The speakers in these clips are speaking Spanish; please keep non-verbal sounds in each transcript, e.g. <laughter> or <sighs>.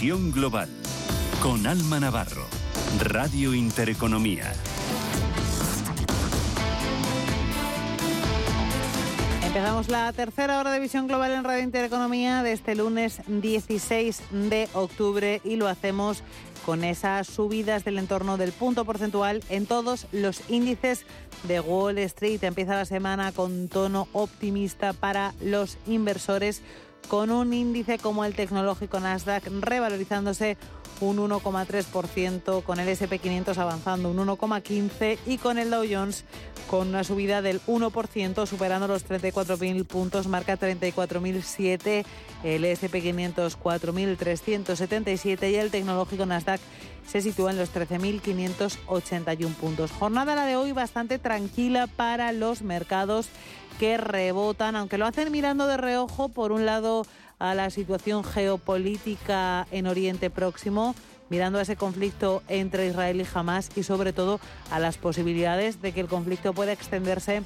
Visión Global con Alma Navarro, Radio Intereconomía. Empezamos la tercera hora de Visión Global en Radio Intereconomía de este lunes 16 de octubre y lo hacemos con esas subidas del entorno del punto porcentual en todos los índices de Wall Street. Empieza la semana con tono optimista para los inversores, con un índice como el tecnológico Nasdaq revalorizándose un 1,3%, con el SP500 avanzando un 1,15% y con el Dow Jones con una subida del 1%, superando los 34.000 puntos, marca 34.007, el SP500 4.377 y el tecnológico Nasdaq se sitúa en los 13.581 puntos. Jornada la de hoy bastante tranquila para los mercados que rebotan, aunque lo hacen mirando de reojo, por un lado, a la situación geopolítica en Oriente Próximo, mirando a ese conflicto entre Israel y Hamas y sobre todo a las posibilidades de que el conflicto pueda extenderse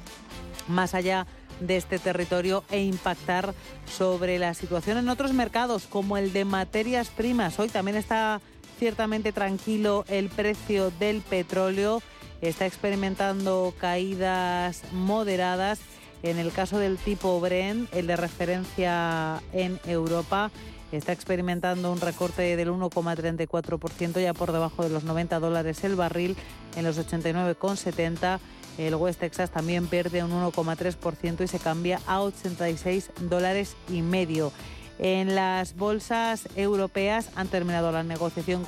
más allá de este territorio e impactar sobre la situación en otros mercados como el de materias primas. Hoy también está ciertamente tranquilo el precio del petróleo, está experimentando caídas moderadas en el caso del tipo Bren, el de referencia en Europa, está experimentando un recorte del 1,34%, ya por debajo de los 90 dólares el barril, en los 89,70. El West Texas también pierde un 1,3% y se cambia a 86 dólares y medio. En las bolsas europeas han terminado la negociación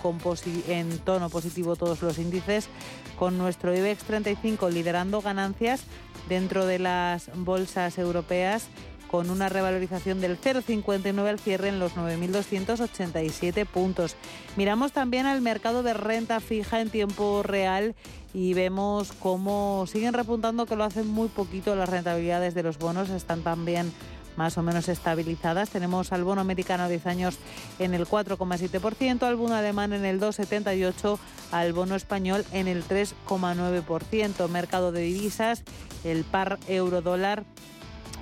en tono positivo todos los índices, con nuestro IBEX 35 liderando ganancias dentro de las bolsas europeas con una revalorización del 0,59 al cierre en los 9.287 puntos. Miramos también al mercado de renta fija en tiempo real y vemos cómo siguen repuntando que lo hacen muy poquito las rentabilidades de los bonos, están también más o menos estabilizadas. Tenemos al bono americano a 10 años en el 4,7%, al bono alemán en el 2,78%, al bono español en el 3,9%. Mercado de divisas, el par euro-dólar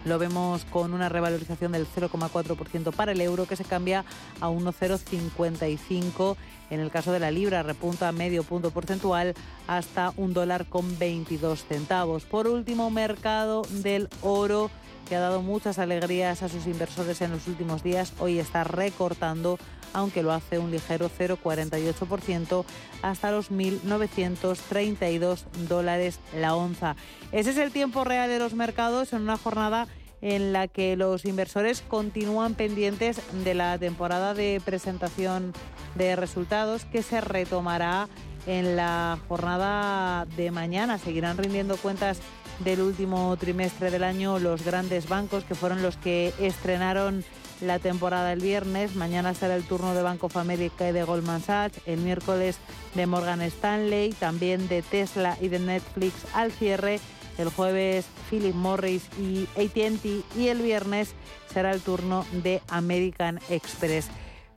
lo vemos con una revalorización del 0,4% para el euro que se cambia a 1,055. En el caso de la libra repunta medio punto porcentual hasta un dólar con 22 centavos. Por último, mercado del oro que ha dado muchas alegrías a sus inversores en los últimos días, hoy está recortando, aunque lo hace un ligero 0,48% hasta los 1.932 dólares la onza. Ese es el tiempo real de los mercados en una jornada en la que los inversores continúan pendientes de la temporada de presentación de resultados que se retomará en la jornada de mañana. Seguirán rindiendo cuentas del último trimestre del año los grandes bancos que fueron los que estrenaron la temporada el viernes. Mañana será el turno de Bank of America y de Goldman Sachs. El miércoles de Morgan Stanley, también de Tesla y de Netflix al cierre. El jueves Philip Morris y ATT y el viernes será el turno de American Express.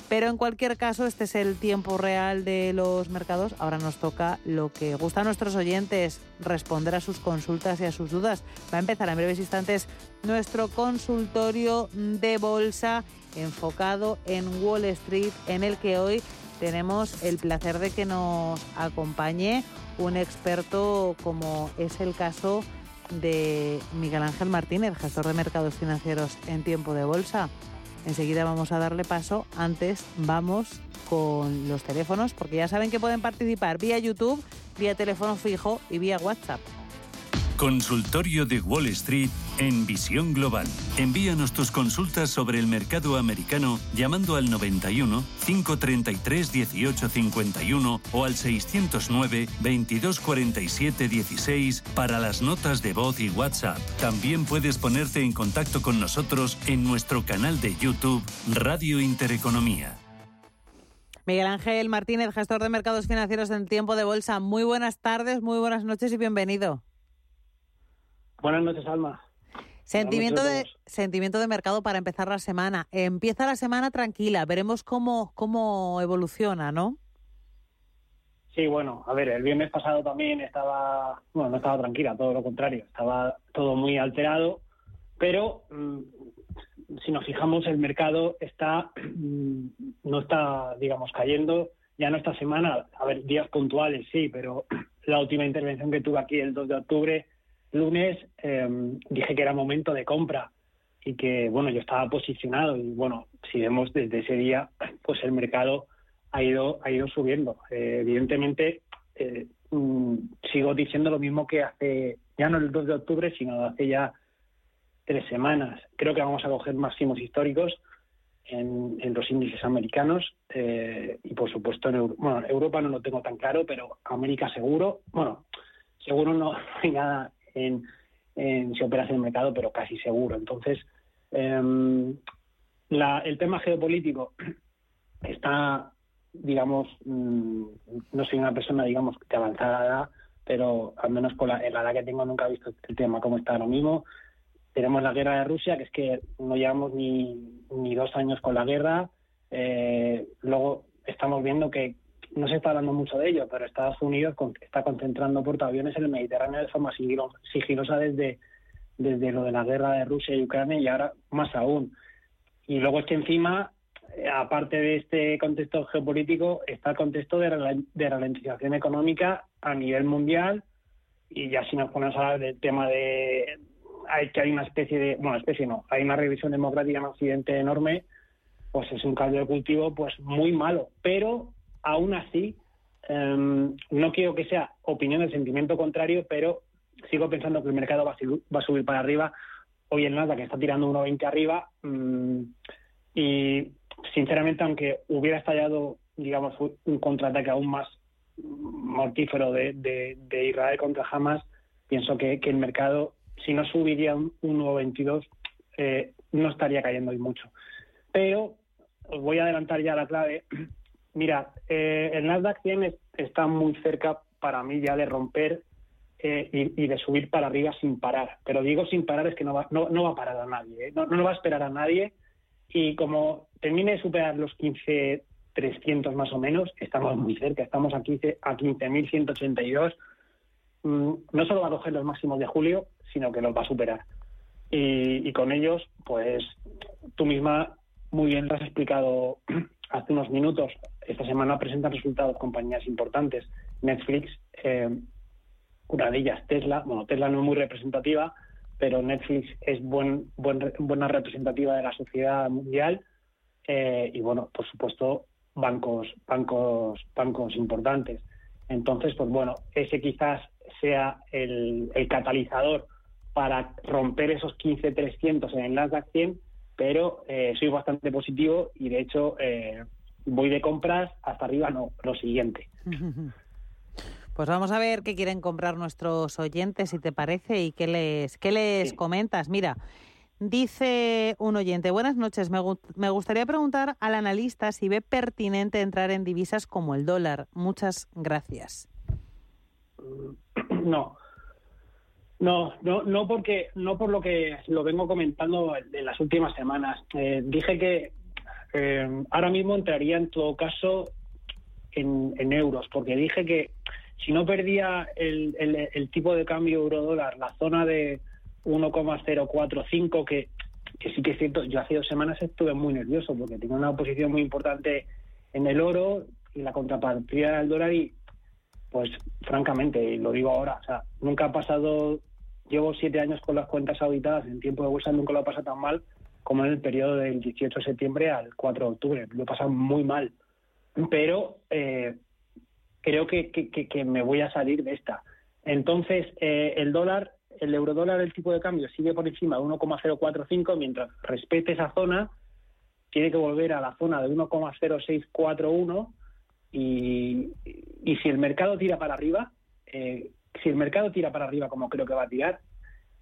Pero en cualquier caso, este es el tiempo real de los mercados. Ahora nos toca lo que gusta a nuestros oyentes, responder a sus consultas y a sus dudas. Va a empezar en breves instantes nuestro consultorio de bolsa enfocado en Wall Street, en el que hoy tenemos el placer de que nos acompañe un experto como es el caso de Miguel Ángel Martínez, gestor de mercados financieros en tiempo de bolsa. Enseguida vamos a darle paso. Antes vamos con los teléfonos, porque ya saben que pueden participar vía YouTube, vía teléfono fijo y vía WhatsApp. Consultorio de Wall Street en Visión Global. Envíanos tus consultas sobre el mercado americano llamando al 91 533 1851 o al 609 2247 16 para las notas de voz y WhatsApp. También puedes ponerte en contacto con nosotros en nuestro canal de YouTube Radio Intereconomía. Miguel Ángel Martínez, gestor de mercados financieros en tiempo de bolsa. Muy buenas tardes, muy buenas noches y bienvenido. Buenas noches, Alma. Sentimiento de, sentimiento de mercado para empezar la semana. Empieza la semana tranquila, veremos cómo, cómo evoluciona, ¿no? Sí, bueno, a ver, el viernes pasado también estaba, bueno, no estaba tranquila, todo lo contrario, estaba todo muy alterado, pero mm, si nos fijamos, el mercado está mm, no está, digamos, cayendo ya no esta semana, a ver, días puntuales sí, pero la última intervención que tuve aquí el 2 de octubre, lunes, em, dije que era momento de compra y que, bueno, yo estaba posicionado y, bueno, si vemos desde ese día, pues el mercado ha ido, ha ido subiendo. Eh, evidentemente, eh, mm, sigo diciendo lo mismo que hace, ya no el 2 de octubre, sino hace ya tres semanas. Creo que vamos a coger máximos históricos en, los índices americanos eh, y, por supuesto, en Europa no lo tengo tan claro, pero América seguro. Bueno, seguro no <laughs> hay nada en, en si operas en el mercado, pero casi seguro. Entonces, em, el tema geopolítico <clears throat> está, digamos, mm, no soy una persona, digamos, de avanzada edad, pero al menos con la, la edad que tengo nunca he visto el tema como está ahora mismo tenemos la guerra de Rusia, que es que no llevamos ni, ni dos años con la guerra. Eh, luego estamos viendo que no se está hablando mucho de ello, pero Estados Unidos está concentrando portaaviones en el Mediterráneo de forma sigilosa desde, desde lo de la guerra de Rusia y Ucrania y ahora más aún. Y luego es que encima, eh, aparte de este contexto geopolítico, está el contexto de, de ralentización económica a nivel mundial y ya si nos ponemos a hablar del tema de, hay que hay una especie de, bueno, especie no, hay una revisión democrática en Occidente enorme, pues es un caldo de cultivo pues muy malo. Pero aún así, em, no quiero que sea opinión del sentimiento contrario, pero sigo pensando que el mercado va a, subir, para arriba. Hoy el que está tirando 1,20 arriba mm, y sinceramente, aunque hubiera estallado, digamos, un contraataque aún más mortífero de, de, Israel contra Hamas, pienso que, que el mercado si no subiría un 1,22, eh, no estaría cayendo hoy mucho. Pero os voy a adelantar ya la clave. Mira, eh, el Nasdaq 100 está muy cerca para mí ya de romper eh, y, de subir para arriba sin parar. Pero digo sin parar es que no va, no, va a parar a nadie, no, no va a esperar a nadie. Y como termine de superar los 15.300 más o menos, estamos muy cerca, estamos a 15.182. Mm, no solo va a coger los máximos de julio, sino que los va a superar. Y, con ellos, pues tú misma muy bien lo has explicado hace unos minutos. Esta semana presentan resultados compañías importantes. Netflix, eh, una de ellas Tesla. Bueno, Tesla no es muy representativa, pero Netflix es buen, buena representativa de la sociedad mundial. Eh, y bueno, por supuesto, bancos, bancos, bancos importantes. Entonces, pues bueno, ese quizás sea el, catalizador para romper esos 15.300 en el Nasdaq 100, pero eh, soy bastante positivo y de hecho eh, voy de compras hasta arriba, no, lo siguiente. <laughs> Pues vamos a ver qué quieren comprar nuestros oyentes, si te parece, y qué les, qué les comentas. Mira, dice un oyente, buenas noches, me, me gustaría preguntar al analista si ve pertinente entrar en divisas como el dólar. Muchas gracias. No. No, no, no porque no por lo que lo vengo comentando en las últimas semanas. Eh, dije que eh, ahora mismo entraría en todo caso en, euros, porque dije que si no perdía el, el, tipo de cambio euro-dólar, la zona de 1,045, que, que sí que es cierto, yo hace dos semanas estuve muy nervioso porque tenía una posición muy importante en el oro y la contrapartida del dólar y pues francamente, y lo digo ahora, o sea, nunca ha pasado, llevo siete años con las cuentas auditadas en tiempo de bolsa, nunca lo ha pasado tan mal como en el periodo del 18 de septiembre al 4 de octubre. Lo he pasado muy mal. Pero eh, creo que, me voy a salir de esta. Entonces, eh, el dólar, el eurodólar, el tipo de cambio sigue por encima de 1,045, mientras respete esa zona, tiene que volver a la zona de 1,0641 y, si el mercado tira para arriba, eh, si el mercado tira para arriba como creo que va a tirar,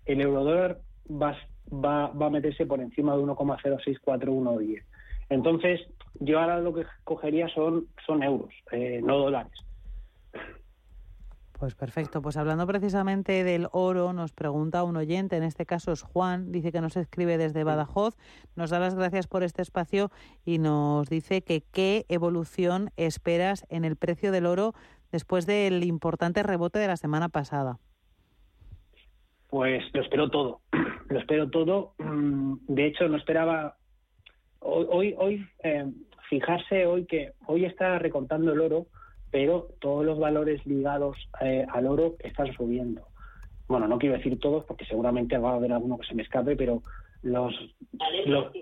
el eurodólar va, va, va a meterse por encima de 1,064110. Entonces, yo ahora lo que cogería son, son euros, eh, no dólares. Pues perfecto. Pues hablando precisamente del oro, nos pregunta un oyente, en este caso es Juan, dice que nos escribe desde Badajoz, nos da las gracias por este espacio y nos dice que qué evolución esperas en el precio del oro después del importante rebote de la semana pasada. Pues lo espero todo. <clears throat> lo espero todo. Mm, de hecho, no esperaba hoy, hoy eh, fijarse hoy que hoy está recortando el oro, pero todos los valores ligados eh, al oro están subiendo. Bueno, no quiero decir todos porque seguramente va a haber alguno que se me escape, pero los, los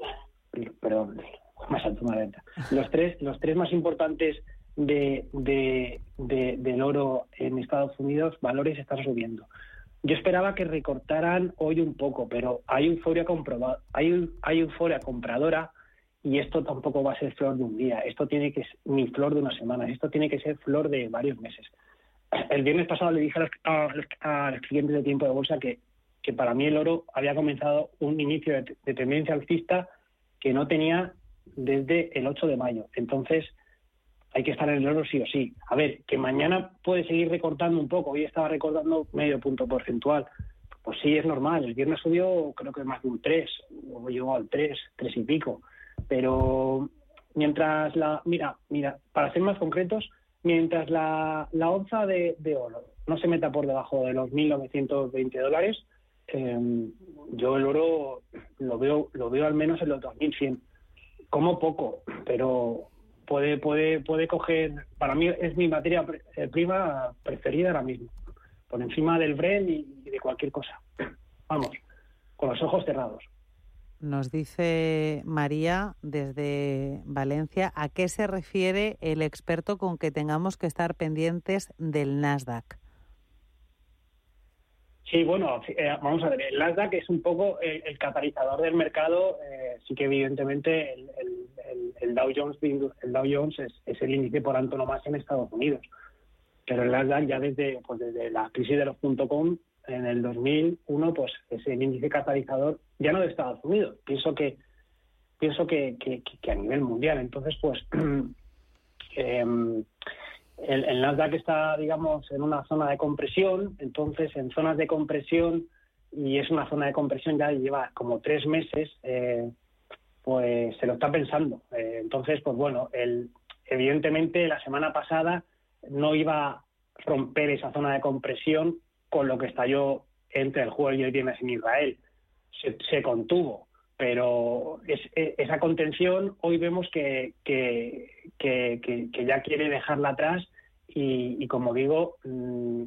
perdón, más alto Los tres, los tres más importantes de, de, del oro en Estados Unidos, valores están subiendo. Yo esperaba que recortaran hoy un poco, pero hay euforia hay, hay euforia compradora y esto tampoco va a ser flor de un día, esto tiene que ser ni flor de una semana, esto tiene que ser flor de varios meses. <clears throat> El viernes pasado le dije a los, clientes de tiempo de bolsa que, que, para mí el oro había comenzado un inicio de, de tendencia alcista que no tenía desde el 8 de mayo. Entonces, hay que estar en el oro sí o sí. A ver, que mañana puede seguir recortando un poco, hoy estaba recortando medio punto porcentual. Pues sí, es normal. El viernes subió creo que más de un 3, o llegó al 3, 3 y pico. Pero mientras la. Mira, mira, para ser más concretos, mientras la, la onza de, oro no se meta por debajo de los 1.920 dólares, em, yo el oro lo veo, lo veo al menos en los 2.100. Como poco, pero puede, puede, puede coger, para mí es mi materia eh, prima preferida ahora mismo, por encima del Bren y, de cualquier cosa. <clears throat> Vamos, con los ojos cerrados. Nos dice María desde Valencia, ¿a qué se refiere el experto con que tengamos que estar pendientes del Nasdaq? Sí, bueno, eh, vamos a ver, el Nasdaq es un poco el, catalizador del mercado, eh, sí que evidentemente el, Dow Jones, el Dow Jones es, el índice por antonomasia en Estados Unidos, pero el Nasdaq ya desde, pues desde la crisis de los .com en el 2001, pues es el índice catalizador ya no de Estados Unidos, pienso que pienso que, que, a nivel mundial, entonces pues eh, <clears throat> el, el, Nasdaq está, digamos, en una zona de compresión, entonces en zonas de compresión, y es una zona de compresión ya lleva como tres meses, eh, pues se lo está pensando. Eh, entonces, pues bueno, el, evidentemente la semana pasada no iba a romper esa zona de compresión con lo que estalló entre el jueves y el viernes en Israel. Se, se contuvo, pero e, esa contención hoy vemos que, que, que, ya quiere dejarla atrás y, como digo, mm,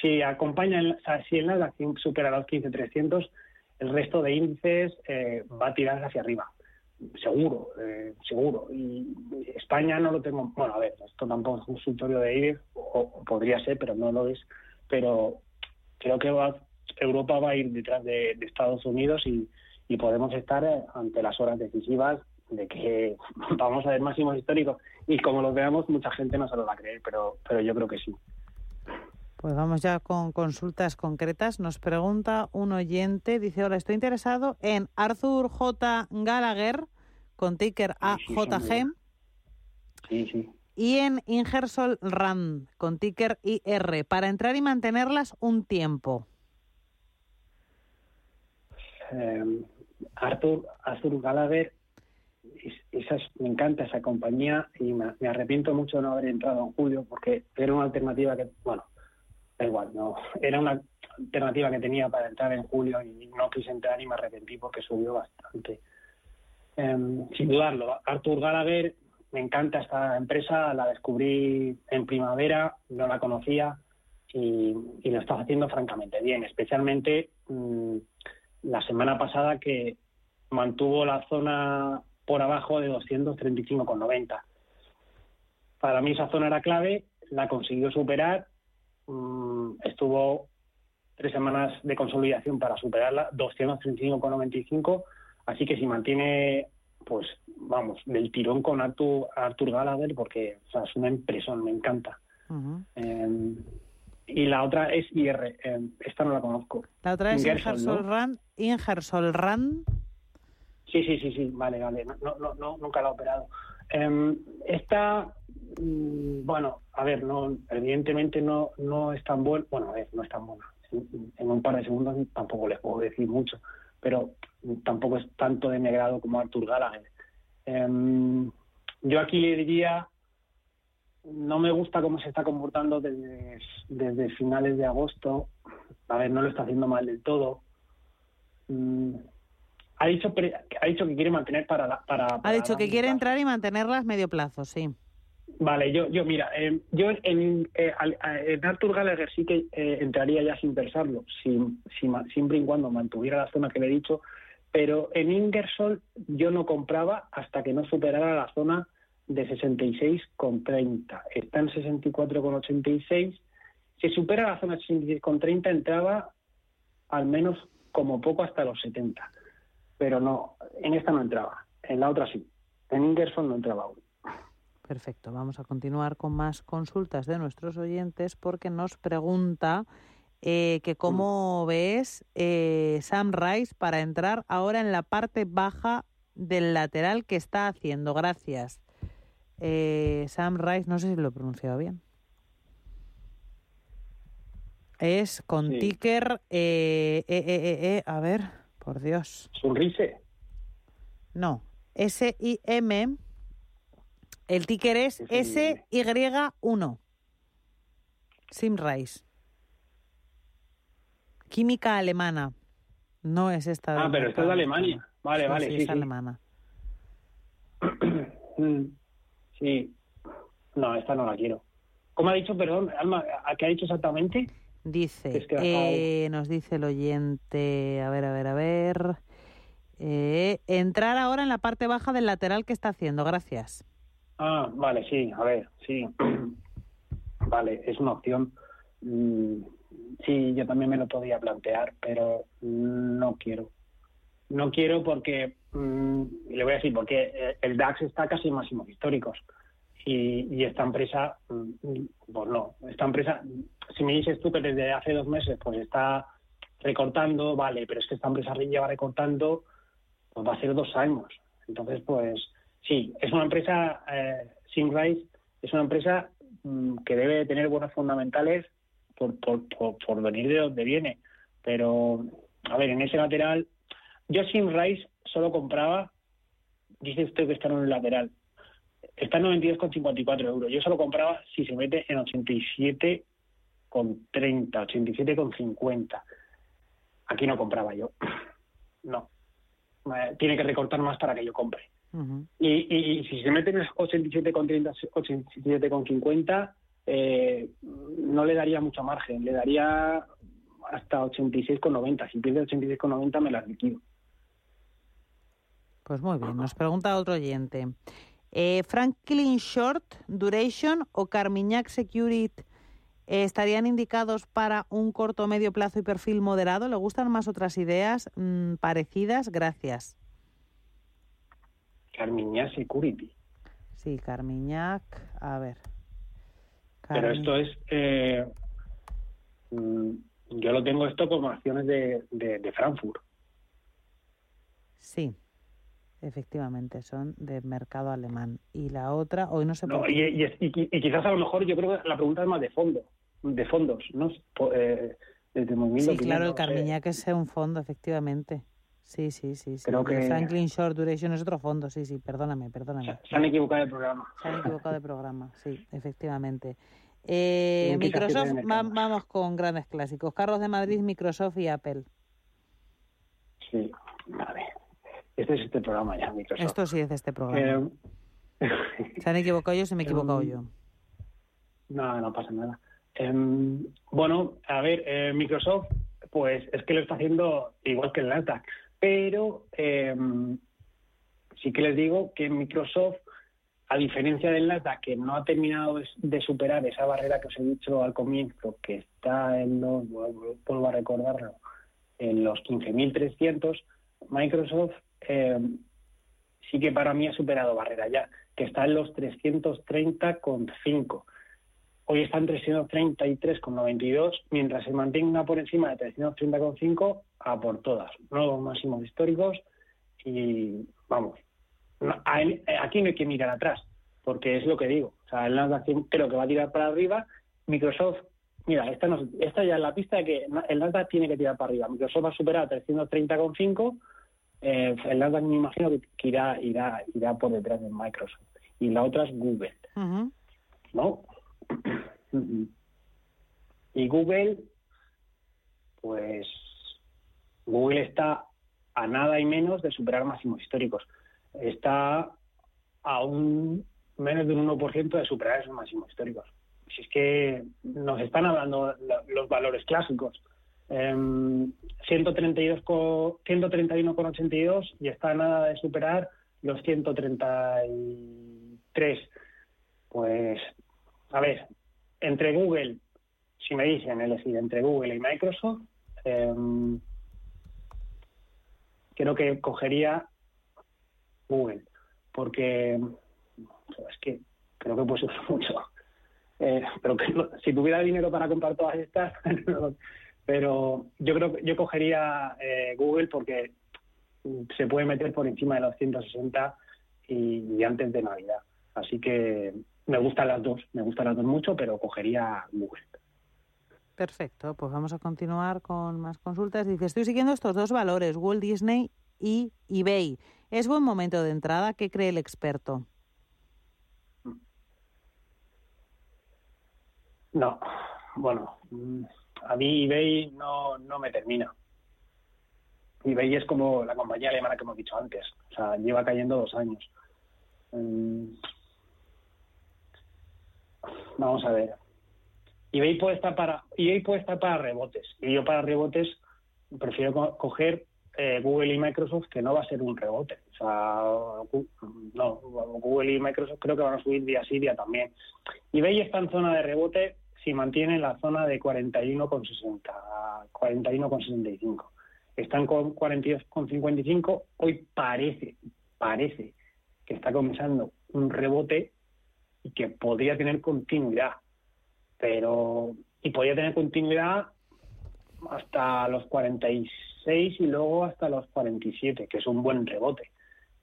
si acompaña, si el Nasdaq supera los 15.300, el resto de índices eh, va a tirar hacia arriba. Seguro, eh, seguro. Y España no lo tengo. Bueno, a ver, esto tampoco es un consultorio de IBEX, o, podría ser, pero no lo es. Pero creo que Europa va a ir detrás de Estados Unidos y, y podemos estar eh, ante las horas decisivas de que <laughs> vamos a ver máximos históricos y como los veamos mucha gente no se lo va a creer, pero, pero yo creo que sí. Pues vamos ya con consultas concretas. Nos pregunta un oyente, dice, hola, estoy interesado en Arthur J. Gallagher con ticker AJG. Sí, sí. Y en Ingersol Rand con ticker IR para entrar y mantenerlas un tiempo. Eh, Arthur, Arthur Gallagher, me encanta esa compañía y me, arrepiento mucho de no haber entrado en julio porque era una alternativa que, bueno, da igual, no, era una alternativa que tenía para entrar en julio y no quise entrar y me arrepentí porque subió bastante. Em, sin dudarlo, Arthur Gallagher, me encanta esta empresa, la descubrí en primavera, no la conocía y, lo está haciendo francamente bien, especialmente... Mm, la semana pasada que mantuvo la zona por abajo de 235,90. Para mí esa zona era clave, la consiguió superar, mm, estuvo tres semanas de consolidación para superarla, 235,95, así que si mantiene, pues vamos, del tirón con Artur, Artur Gallagher, porque es una impresión, me encanta y la otra es IR. Eh, esta no la conozco. La otra es Ingersoll, ¿no? Sí, sí, sí, sí, vale, vale. No, no, no nunca la he operado. Eh, esta, mm, bueno, a ver, no, evidentemente no, no es tan buena. Bueno, a ver, no es tan buena. En, un par de segundos tampoco les puedo decir mucho, pero tampoco es tanto de mi grado como Artur Gallagher. Em, yo aquí le diría no me gusta cómo se está comportando desde, desde finales de agosto. A ver, no lo está haciendo mal del todo. mm, ha dicho ha dicho que quiere mantener para para, ha dicho que quiere entrar y mantenerlas medio plazo, sí. Vale, yo, yo mira, eh, yo en, eh, en Arthur Gallagher sí que eh, entraría ya sin pensarlo, sin, siempre y cuando mantuviera la zona que le he dicho, pero en Ingersoll yo no compraba hasta que no superara la zona de 66,30. Está en 64,86. Si supera la zona de 66,30 entraba al menos como poco hasta los 70. Pero no, en esta no entraba. En la otra sí. En Ingersoll no entraba aún. Perfecto, vamos a continuar con más consultas de nuestros oyentes porque nos pregunta eh, que cómo mm. ves eh, Sam Rice para entrar ahora en la parte baja del lateral que está haciendo. Gracias. Eh, Sam Rice, no sé si lo he pronunciado bien. Es con ticker, a ver, por Dios. Sunrise. No, S-I-M el ticker es SY1. Simrise. Química alemana. No es esta. Ah, pero esta es de Alemania. Vale, vale. Sí, es alemana. <clears throat> Sí. No, esta no la quiero. ¿Cómo ha dicho, perdón, Alma, ¿a qué ha dicho exactamente? Dice, eh, nos dice el oyente, a ver, a ver, a ver. Eh, entrar ahora en la parte baja del lateral que está haciendo, gracias. Ah, vale, sí, a ver, sí. <clears throat> vale, es una opción. Mm, sí, yo también me lo podía plantear, pero no quiero. No quiero porque, mm, le voy a decir, porque eh, el DAX está casi en máximos históricos. Y, y, esta empresa, mm, pues no, esta empresa, si me dices tú que desde hace dos meses pues está recortando, vale, pero es que esta empresa lleva recortando, pues va a ser dos años. Entonces, pues Sí, es una empresa, eh, es una empresa mm, que debe tener buenos fundamentales por, por, venir de donde viene. Pero, a ver, en ese lateral, yo Simrise solo compraba, dice usted que está en el lateral, está en 92,54 euros. Yo solo compraba si se mete en 87,30, 87,50. Aquí no compraba yo. <clears throat> No. Tiene que recortar más para que yo compre y, si se meten en 87,30, 87,50, eh, no le daría mucho margen, le daría hasta 86,90. Si pierde 86,90 me las liquido. Pues muy bien, nos pregunta otro oyente. Eh, ¿Franklin Short, Duration o Carmignac Security eh, estarían indicados para un corto medio plazo y perfil moderado? ¿Le gustan más otras ideas mm, parecidas? Gracias. Carmiñac Security. Sí, Carmiñac, a ver. Pero esto es, eh, mm, yo lo tengo esto como acciones de, de, Frankfurt. Sí, efectivamente, son de mercado alemán. Y la otra, hoy no se puede... y, y, quizás a lo mejor yo creo que la pregunta es más de fondo, de fondos, ¿no? Eh, sí, claro, el Carmiñac es un fondo, efectivamente. Sí, sí, sí. sí. Creo que... Franklin Short Duration es otro fondo, sí, sí, perdóname, perdóname. Se, han equivocado de programa. Se han equivocado de programa, sí, efectivamente. Eh, Microsoft, vamos con grandes clásicos. Carlos de Madrid, Microsoft y Apple. Sí, vale. Este es este programa ya, Microsoft. Esto sí es este programa. Eh, <laughs> se han equivocado ellos, se me he equivocado em, yo. No, no pasa nada. Em, bueno, a ver, eh, Microsoft, pues es que lo está haciendo igual que el Nasdaq pero em, sí que les digo que Microsoft, a diferencia del Nasdaq, que no ha terminado de superar esa barrera que os he dicho al comienzo, que está en los, vuelvo a recordarlo, en los 15.300, Microsoft em, sí que para mí ha superado barrera ya, que está en los 330,5. Hoy está en 333,92, mientras se mantenga por encima de 330,5 a por todas. Nuevos máximos históricos y vamos, aquí no hay que mirar atrás, porque es lo que digo. O sea, el Nasdaq creo que va a tirar para arriba. Microsoft, mira, esta, no, esta ya es la pista de que el Nasdaq tiene que tirar para arriba. Microsoft va a superar 330,5. Eh, el Nasdaq me imagino que irá, irá, irá por detrás de Microsoft. Y la otra es Google. ¿No? <clears throat> y Google, pues Google está a nada y menos de superar máximos históricos. Está a un menos de un 1% de superar esos máximos históricos. Si es que nos están hablando los valores clásicos. Eh, 131,82 y está nada de superar los 133. Pues, a ver, entre Google, si me dicen elegir entre Google y Microsoft, em, creo que cogería Google, porque es que creo que puede ser <laughs> mucho. Eh, pero si tuviera dinero para comprar todas estas, <laughs> pero yo creo que yo cogería eh, Google porque se puede meter por encima de los 160 y, antes de Navidad. Así que me gustan las dos, me gustan las dos mucho, pero cogería Google. Perfecto, pues vamos a continuar con más consultas. Dice, estoy siguiendo estos dos valores, Walt Disney y eBay. ¿Es buen momento de entrada? ¿Qué cree el experto? No, bueno, a mí eBay no, no me termina eBay es como la compañía alemana que hemos dicho antes, o sea, lleva cayendo dos años. Mm. Vamos a ver. eBay puede estar para eBay puede estar para rebotes y yo para rebotes prefiero coger eh, Google y Microsoft que no va a ser un rebote. O sea, no, Google y Microsoft creo que van a subir día sí día también. eBay está en zona de rebote si mantiene la zona de 41,60, 41,65 están con 42,55, hoy parece, parece que está comenzando un rebote y que podría tener continuidad, pero y podría tener continuidad hasta los 46 y luego hasta los 47, que es un buen rebote,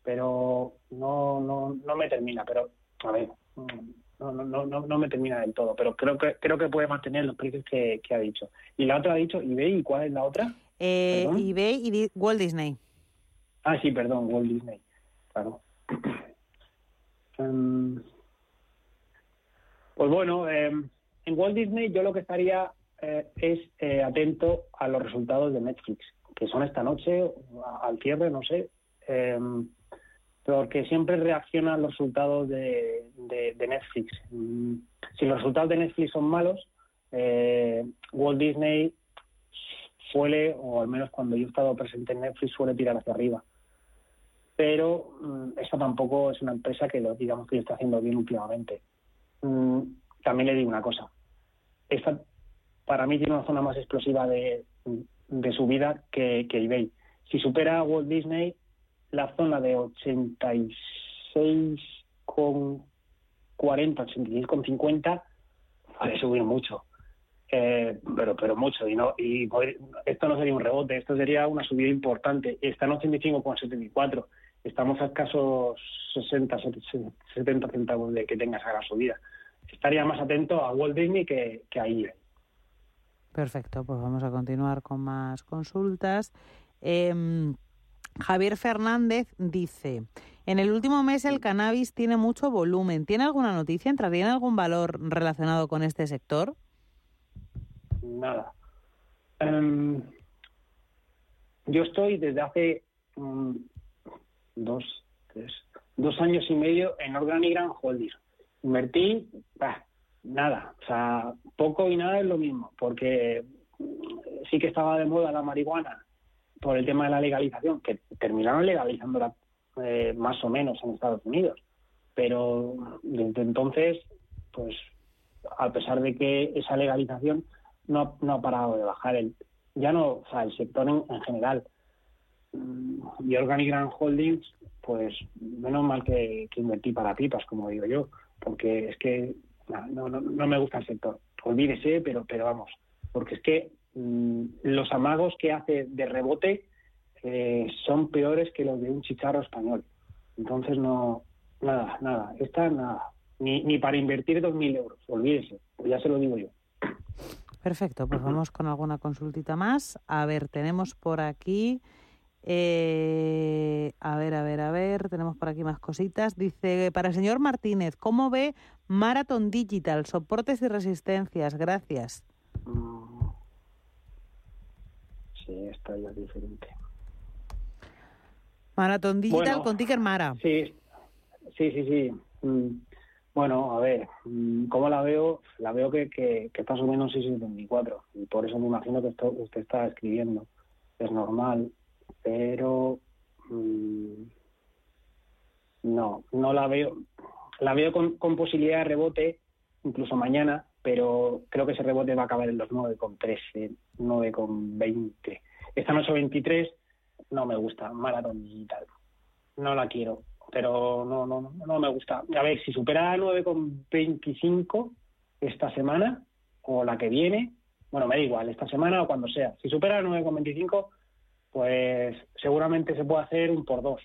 pero no no no me termina, pero a ver, no, no, no, no me termina del todo, pero creo que creo que puede mantener los precios que, que ha dicho. Y la otra ha dicho eBay, ¿y cuál es la otra? Eh, eBay y Walt Disney. Ah, sí, perdón, Walt Disney. Claro. <clears throat> Em, pues bueno, em, en Walt Disney yo lo que estaría eh, es eh, atento a los resultados de Netflix, que son esta noche, al cierre, no sé, em, porque siempre reaccionan los resultados de, Netflix. Mm, si los resultados de Netflix son malos, Walt Disney suele, o al menos cuando yo he estado presente en Netflix, suele tirar hacia arriba. Pero mm, esta tampoco es una empresa que lo, digamos que está haciendo bien últimamente. Mm, también le digo una cosa. Esta para mí tiene una zona más explosiva de, de subida que, que eBay. Si supera Walt Disney, la zona de 86 con 40, 86 con 50 puede subir mucho. Eh, pero pero mucho y no y esto no sería un rebote esto sería una subida importante. Está en 85,74 estamos a escasos 60 70 centavos de que tenga esa gran subida. Estaría más atento a Walt Disney que, que a eBay. Perfecto pues vamos a continuar con más consultas. Em, Javier Fernández dice en el último mes el cannabis tiene mucho volumen. ¿Tiene alguna noticia? ¿Entraría en algún valor relacionado con este sector? nada. Em, yo estoy desde hace mm, dos, tres, dos años y medio en Organigram Holding. Invertí, nada, o sea, poco y nada es lo mismo, porque sí que estaba de moda la marihuana por el tema de la legalización, que terminaron legalizándola eh, más o menos en Estados Unidos. Pero desde entonces, pues a pesar de que esa legalización no, no ha parado de bajar. El, ya no, o sea, el sector en, general. Mm, y Organigram Holdings, pues menos mal que, que, invertí para pipas, como digo yo, porque es que no, no, no me gusta el sector. Olvídese, pero, pero vamos, porque es que los amagos que hace de rebote eh, son peores que los de un chicharro español. Entonces, no, nada, nada, esta nada, ni, ni para invertir 2.000 euros, olvídese, pues ya se lo digo yo. Perfecto, pues vamos con alguna consultita más. A ver, tenemos por aquí. Eh, a ver, a ver, a ver, tenemos por aquí más cositas. Dice, para el señor Martínez, ¿cómo ve Marathon Digital? Soportes y resistencias, gracias. Sí, esta ya es diferente. Marathon Digital con Ticker Mara. Sí, sí, sí, sí. Mm, bueno, a ver, mm, ¿cómo la veo? La veo que, que, que subiendo un 6,74 y por eso me imagino que esto usted está escribiendo. Es normal, pero mm, no, no la veo. La veo con, con posibilidad de rebote, incluso mañana, pero creo que ese rebote va a acabar en los 9,13, 9,20. Esta noche 23 no me gusta, maratón digital. No la quiero, pero no, no, no me gusta. A ver, si supera 9,25 esta semana o la que viene, bueno, me da igual, esta semana o cuando sea. Si supera 9,25, pues seguramente se puede hacer un por dos.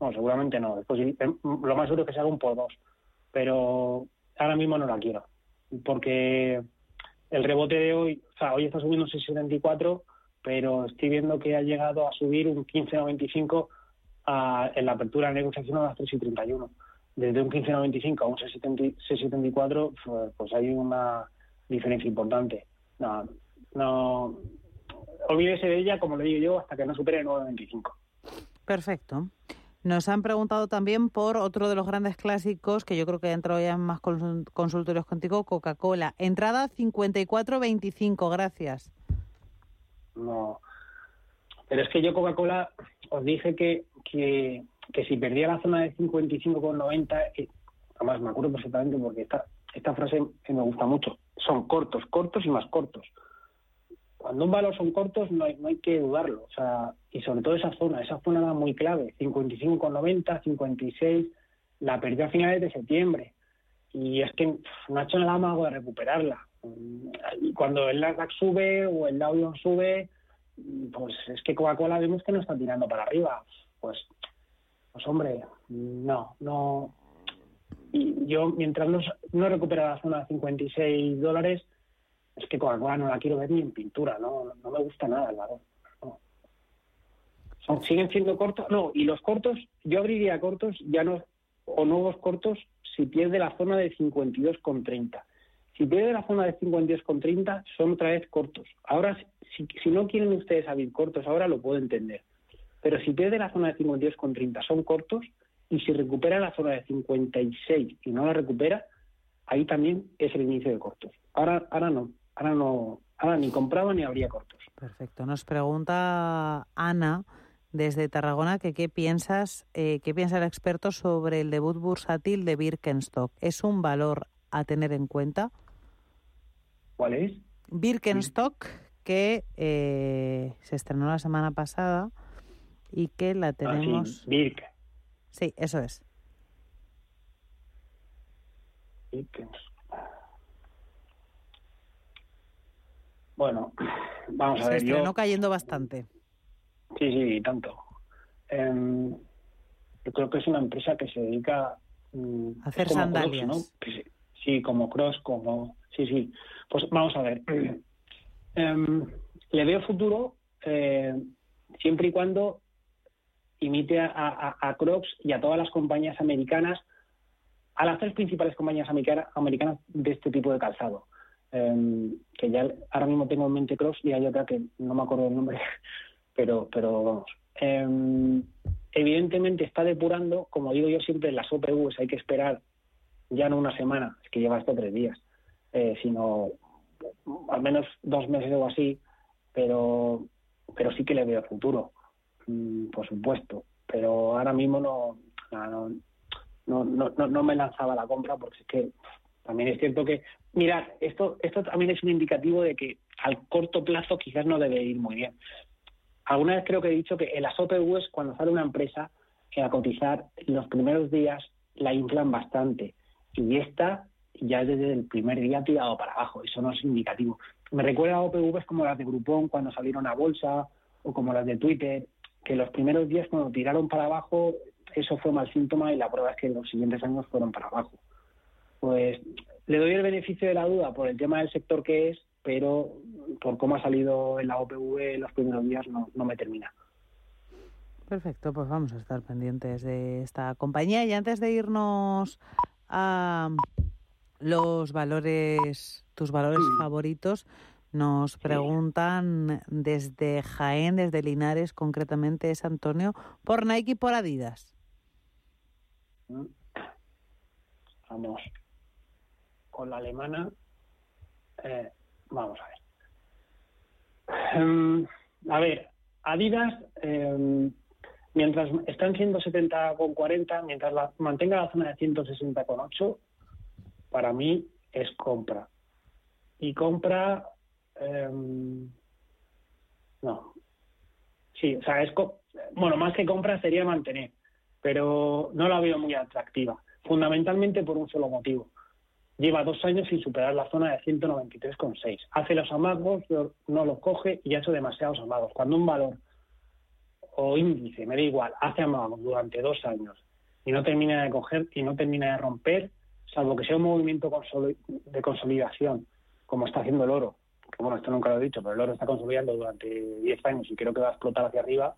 No, seguramente no. Después, lo más seguro es que se haga un por dos. Pero ahora mismo no la quiero. Porque el rebote de hoy, o sea, hoy está subiendo 6,74 pero estoy viendo que ha llegado a subir un 15,95 en la apertura de negociación a las 3,31. Desde un 15,95 a un 6,74, pues, pues hay una diferencia importante. No, no, olvídese de ella, como le digo yo, hasta que no supere el 9,25. Perfecto. Nos han preguntado también por otro de los grandes clásicos que yo creo que ha entrado ya en más consultorios contigo, Coca-Cola. Entrada 54.25, gracias no. Pero es que yo Coca-Cola os dije que, que, si perdía la zona de 55,90, eh, además me acuerdo perfectamente porque esta, esta frase me gusta mucho, son cortos, cortos y más cortos. Cuando un valor son cortos no hay, no hay que dudarlo, o sea, y sobre todo esa zona, esa zona era muy clave, 55,90, 56, la perdió a finales de septiembre y es que no ha hecho nada más de recuperarla. Y cuando el Nasdaq sube o el Dow sube, pues es que Coca-Cola vemos que no está tirando para arriba. Pues, pues hombre, no, no. Y yo, mientras no, no recupera la zona de 56 dólares, es que Coca-Cola no la quiero ver ni en pintura, no, no me gusta nada el. Son, siguen siendo cortos, no, y los cortos, yo abriría cortos, ya no, o nuevos cortos, si pierde la zona de 52,30. Si pierde la zona de 52,30, son otra vez cortos. Ahora, si, no quieren ustedes abrir cortos, ahora lo puedo entender. Pero si pierde la zona de 52,30, son cortos. Y si recupera la zona de 56 y no la recupera, ahí también es el inicio de cortos. Ahora, ahora no. Ahora no. Ahora ni compraba ni habría cortos. Perfecto. Nos pregunta Ana desde Tarragona que qué piensas, eh, qué piensa el experto sobre el debut bursátil de Birkenstock. ¿Es un valor a tener en cuenta? ¿Cuál es? Birkenstock, que eh, se estrenó la semana pasada y que la ah, tenemos. sí, Birk. Sí, eso es. Bueno, <sighs> vamos a ver. Se estrenó cayendo bastante. Sí, sí, tanto. Em, yo creo que es una empresa que se dedica mm, a hacer sandalias. ¿no? Sí, como Cross, como. Sí, sí. Pues vamos a ver. <clears throat> Em, le veo futuro eh, siempre y cuando imite a, a, Crocs y a todas las compañías americanas, a las tres principales compañías americanas de este tipo de calzado. Em, que ya ahora mismo tengo en mente Crocs y hay otra que no me acuerdo el nombre, <laughs> pero, pero vamos. Em, evidentemente está depurando, como digo yo siempre, las OPVs hay que esperar ya no una semana, es que lleva hasta tres días, eh, sino al menos dos meses o así, pero, pero sí que le veo futuro, mm, por supuesto. Pero ahora mismo no, no, no, no, no me lanzaba la compra porque es que también es cierto que, mirad, esto, esto también es un indicativo de que al corto plazo quizás no debe ir muy bien. Alguna vez creo que he dicho que en las OPVs, cuando sale una empresa a cotizar, los primeros días la inflan bastante. Y esta ya desde el primer día tirado para abajo. Eso no es indicativo. Me recuerda a OPVs como las de Groupon cuando salieron a bolsa o como las de Twitter, que los primeros días cuando tiraron para abajo, eso fue mal síntoma y la prueba es que los siguientes años fueron para abajo. Pues le doy el beneficio de la duda por el tema del sector que es, pero por cómo ha salido en la OPV los primeros días no, no me termina. Perfecto, pues vamos a estar pendientes de esta compañía. Y antes de irnos a los valores, tus valores favoritos, Nos preguntan desde Jaén, desde Linares, concretamente es Antonio, por Nike y por Adidas. Vamos con la alemana. Eh, vamos a ver. Em, a ver, Adidas, em, mientras está en 170,40, mientras la, mantenga la zona de 160,8, para mí es compra. Y compra Em, no. Sí, o sea, es. Bueno, más que compra sería mantener, pero no la veo muy atractiva. Fundamentalmente por un solo motivo. Lleva dos años sin superar la zona de 193,6. Hace los amagos, no los coge y ha hecho demasiados amagos. Cuando un valor o índice, me da igual, hace amagos durante dos años y no termina de coger y no termina de romper, salvo que sea un movimiento de consolidación, como está haciendo el oro, bueno, esto nunca lo he dicho, pero el oro está consolidando durante 10 años y creo que va a explotar hacia arriba,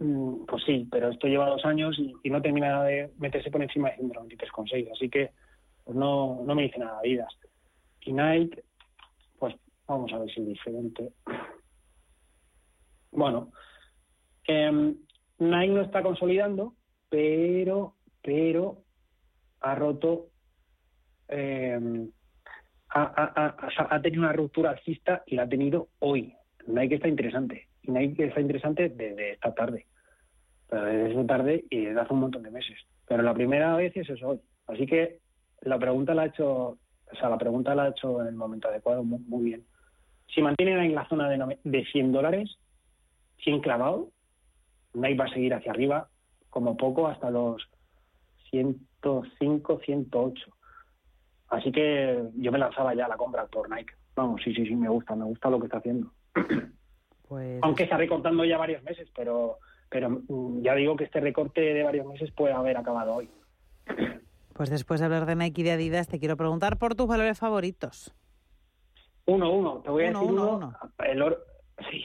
mm, pues sí, pero esto lleva dos años y, no termina de meterse por encima de 193,6, así que pues no, no me dice nada vidas. Y Nike, pues vamos a ver si es diferente. Bueno, eh, Nike no está consolidando, pero, pero ha roto eh, ha, tenido una ruptura alcista y la ha tenido hoy. Nike está interesante. Y Nike está interesante desde esta tarde. Pero desde esta tarde y desde hace un montón de meses. Pero la primera vez es eso hoy. Así que la pregunta la ha hecho, o sea, la pregunta la ha hecho en el momento adecuado muy, bien. Si mantienen en la zona de, de 100 dólares, 100 clavado, Nike va a seguir hacia arriba como poco hasta los 105, 108. Así que yo me lanzaba ya a la compra por Nike. Vamos, sí, sí, sí, me gusta, me gusta lo que está haciendo. <coughs> Pues... Aunque está recortando ya varios meses, pero, pero mm, ya digo que este recorte de varios meses puede haber acabado hoy. <coughs> Pues después de hablar de Nike y de Adidas, te quiero preguntar por tus valores favoritos. Uno, uno. Te voy a decir uno. El oro. <laughs> Sí.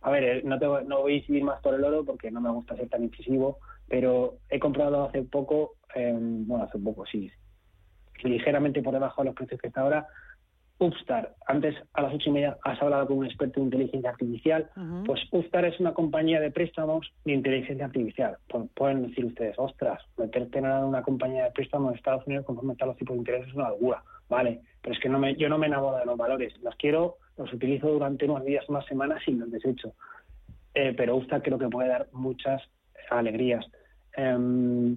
A ver, eh, no, te, no voy a incidir más por el oro porque no me gusta ser tan incisivo, pero he comprado hace poco, eh, bueno, hace poco, sí, ligeramente por debajo de los precios que está ahora. Upstar, antes a las ocho y media has hablado con un experto en inteligencia artificial, pues Upstar es una compañía de préstamos de inteligencia artificial. pueden decir ustedes, ostras, meterte en una compañía de préstamos en Estados Unidos conforme están los tipos de interés es una locura, vale, pero es que no me, yo no me enamoro de los valores, los quiero, los utilizo durante unos días, unas semanas y los desecho. Eh, pero Upstart creo que puede dar muchas alegrías. Em,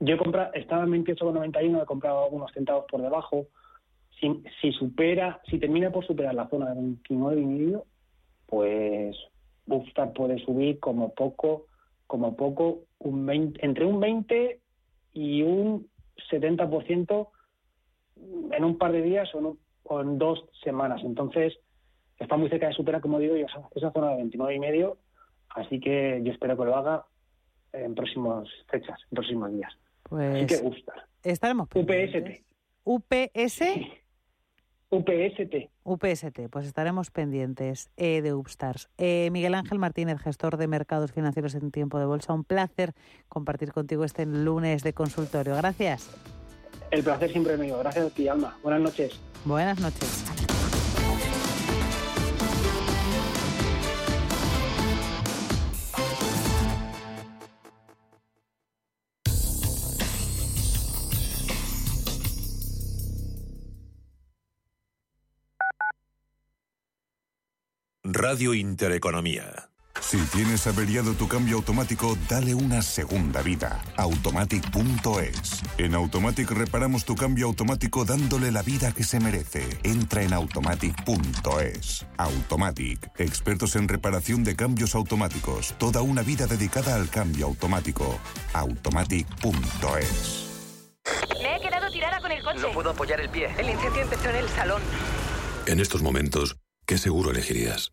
yo he comprado, estaba en 28,91, he comprado algunos centavos por debajo. Si, si supera, si termina por superar la zona de 29 y medio, pues Upstart puede subir como poco, como poco, un 20, entre un 20 y un 70% en un par de días o, en dos semanas. Entonces, está muy cerca de superar, como digo, esa, esa zona de 29 y medio. Así que yo espero que lo haga en próximas fechas, en próximos días. Pues que gusta. Estaremos pendientes. UPS. UPST. UPST, pues estaremos pendientes eh, de Upstars. Eh, Miguel Ángel Martínez, gestor de mercados financieros en tiempo de bolsa, un placer compartir contigo este lunes de consultorio. Gracias. El placer siempre mío. Gracias a ti, Alma. Buenas noches. Buenas noches. Radio Intereconomía. Si tienes averiado tu cambio automático, dale una segunda vida. Automatic.es. En Automatic reparamos tu cambio automático dándole la vida que se merece. Entra en Automatic.es. Automatic. Expertos en reparación de cambios automáticos. Toda una vida dedicada al cambio automático. Automatic.es. Me he quedado tirada con el coche. No puedo apoyar el pie. El incendio empezó en el salón. En estos momentos, ¿qué seguro elegirías?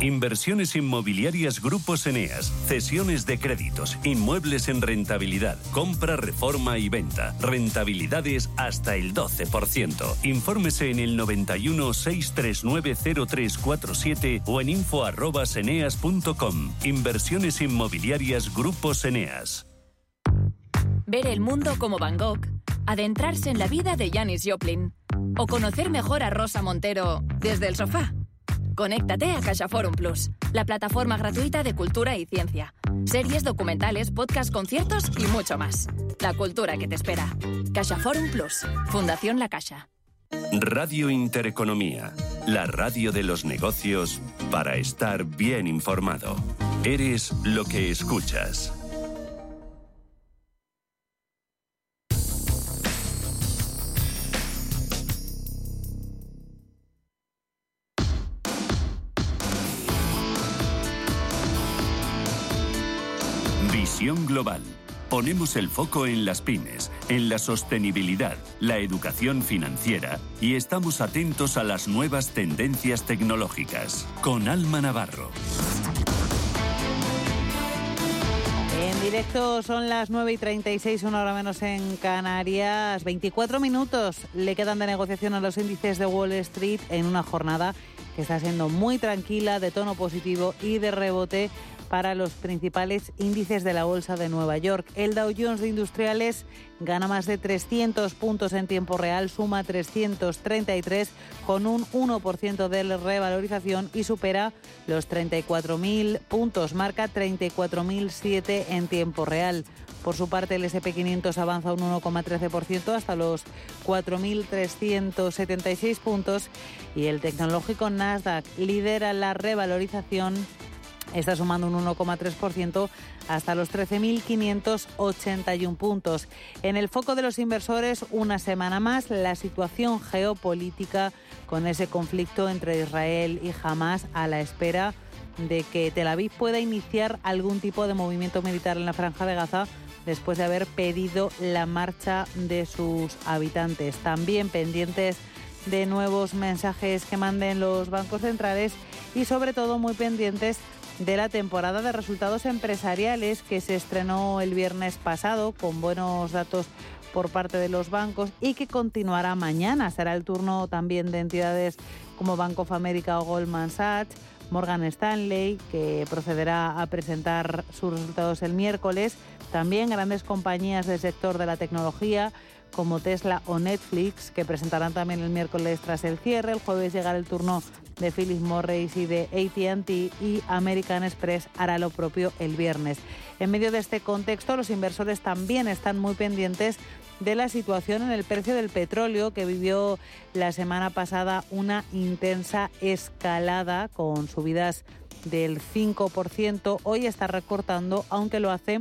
Inversiones inmobiliarias Grupos Eneas, cesiones de créditos, inmuebles en rentabilidad, compra, reforma y venta, rentabilidades hasta el 12%. Infórmese en el 91 639 0347 o en info@eneas.com. Inversiones inmobiliarias Grupos Eneas. Ver el mundo como Van Gogh, adentrarse en la vida de Janis Joplin o conocer mejor a Rosa Montero desde el sofá. Conéctate a CaixaForum Plus, la plataforma gratuita de cultura y ciencia. Series, documentales, podcasts, conciertos y mucho más. La cultura que te espera. CaixaForum Plus, Fundación La Caixa. Radio Intereconomía, la radio de los negocios para estar bien informado. Eres lo que escuchas. Visión Global. Ponemos el foco en las pymes, en la sostenibilidad, la educación financiera y estamos atentos a las nuevas tendencias tecnológicas. Con Alma Navarro. En directo son las 9 y 36, una hora menos en Canarias. 24 minutos le quedan de negociación a los índices de Wall Street en una jornada que está siendo muy tranquila, de tono positivo y de rebote para los principales índices de la Bolsa de Nueva York. El Dow Jones de Industriales gana más de 300 puntos en tiempo real, suma 333 con un 1% de revalorización y supera los 34.000 puntos, marca 34.007 en tiempo real. Por su parte, el SP500 avanza un 1,13% hasta los 4.376 puntos y el tecnológico Nasdaq lidera la revalorización está sumando un 1,3% hasta los 13.581 puntos. En el foco de los inversores, una semana más, la situación geopolítica con ese conflicto entre Israel y Hamas a la espera de que Tel Aviv pueda iniciar algún tipo de movimiento militar en la franja de Gaza después de haber pedido la marcha de sus habitantes. También pendientes de nuevos mensajes que manden los bancos centrales y sobre todo muy pendientes de la temporada de resultados empresariales que se estrenó el viernes pasado con buenos datos por parte de los bancos y que continuará mañana. Será el turno también de entidades como Bank of America o Goldman Sachs, Morgan Stanley, que procederá a presentar sus resultados el miércoles. También grandes compañías del sector de la tecnología como Tesla o Netflix, que presentarán también el miércoles tras el cierre. El jueves llegará el turno de Philip Morris y de ATT y American Express hará lo propio el viernes. En medio de este contexto, los inversores también están muy pendientes de la situación en el precio del petróleo que vivió la semana pasada una intensa escalada con subidas del 5%. Hoy está recortando, aunque lo hace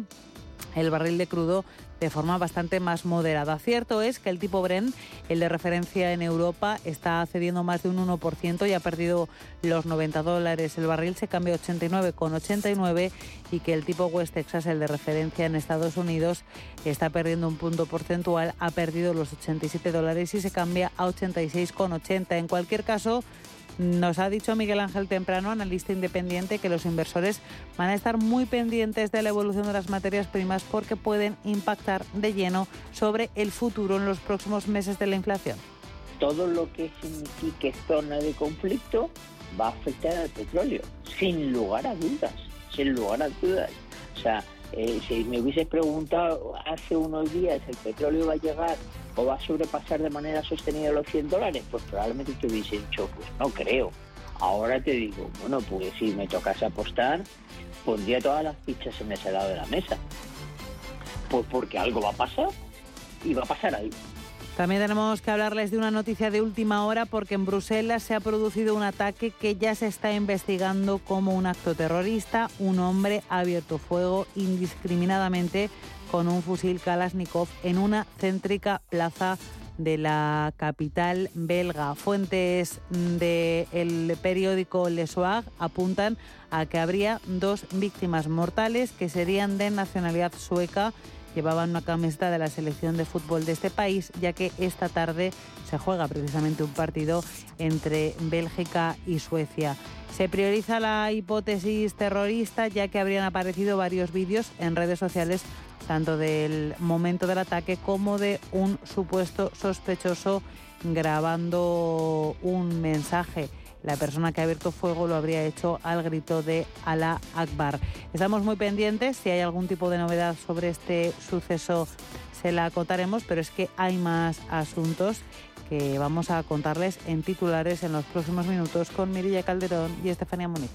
el barril de crudo de forma bastante más moderada. Cierto es que el tipo Brent, el de referencia en Europa, está cediendo más de un 1% y ha perdido los 90 dólares. El barril se cambia 89,89 y que el tipo West Texas, el de referencia en Estados Unidos, está perdiendo un punto porcentual, ha perdido los 87 dólares y se cambia a 86,80. En cualquier caso, nos ha dicho Miguel Ángel Temprano, analista independiente, que los inversores van a estar muy pendientes de la evolución de las materias primas porque pueden impactar de lleno sobre el futuro en los próximos meses de la inflación. Todo lo que signifique zona de conflicto va a afectar al petróleo, sin lugar a dudas, sin lugar a dudas. O sea, eh, si me hubieses preguntado hace unos días el petróleo va a llegar o va a sobrepasar de manera sostenida los 100 dólares, pues probablemente te hubiese dicho, pues no creo. Ahora te digo, bueno, pues si me tocase apostar, pondría todas las fichas en ese lado de la mesa. Pues porque algo va a pasar y va a pasar ahí. También tenemos que hablarles de una noticia de última hora porque en Bruselas se ha producido un ataque que ya se está investigando como un acto terrorista. Un hombre ha abierto fuego indiscriminadamente con un fusil Kalashnikov en una céntrica plaza de la capital belga. Fuentes del periódico Le Soir apuntan a que habría dos víctimas mortales que serían de nacionalidad sueca. Llevaban una camiseta de la selección de fútbol de este país, ya que esta tarde se juega precisamente un partido entre Bélgica y Suecia. Se prioriza la hipótesis terrorista, ya que habrían aparecido varios vídeos en redes sociales tanto del momento del ataque como de un supuesto sospechoso grabando un mensaje. La persona que ha abierto fuego lo habría hecho al grito de Alá Akbar. Estamos muy pendientes. Si hay algún tipo de novedad sobre este suceso, se la contaremos, pero es que hay más asuntos que vamos a contarles en titulares en los próximos minutos con Mirilla Calderón y Estefanía Muniz.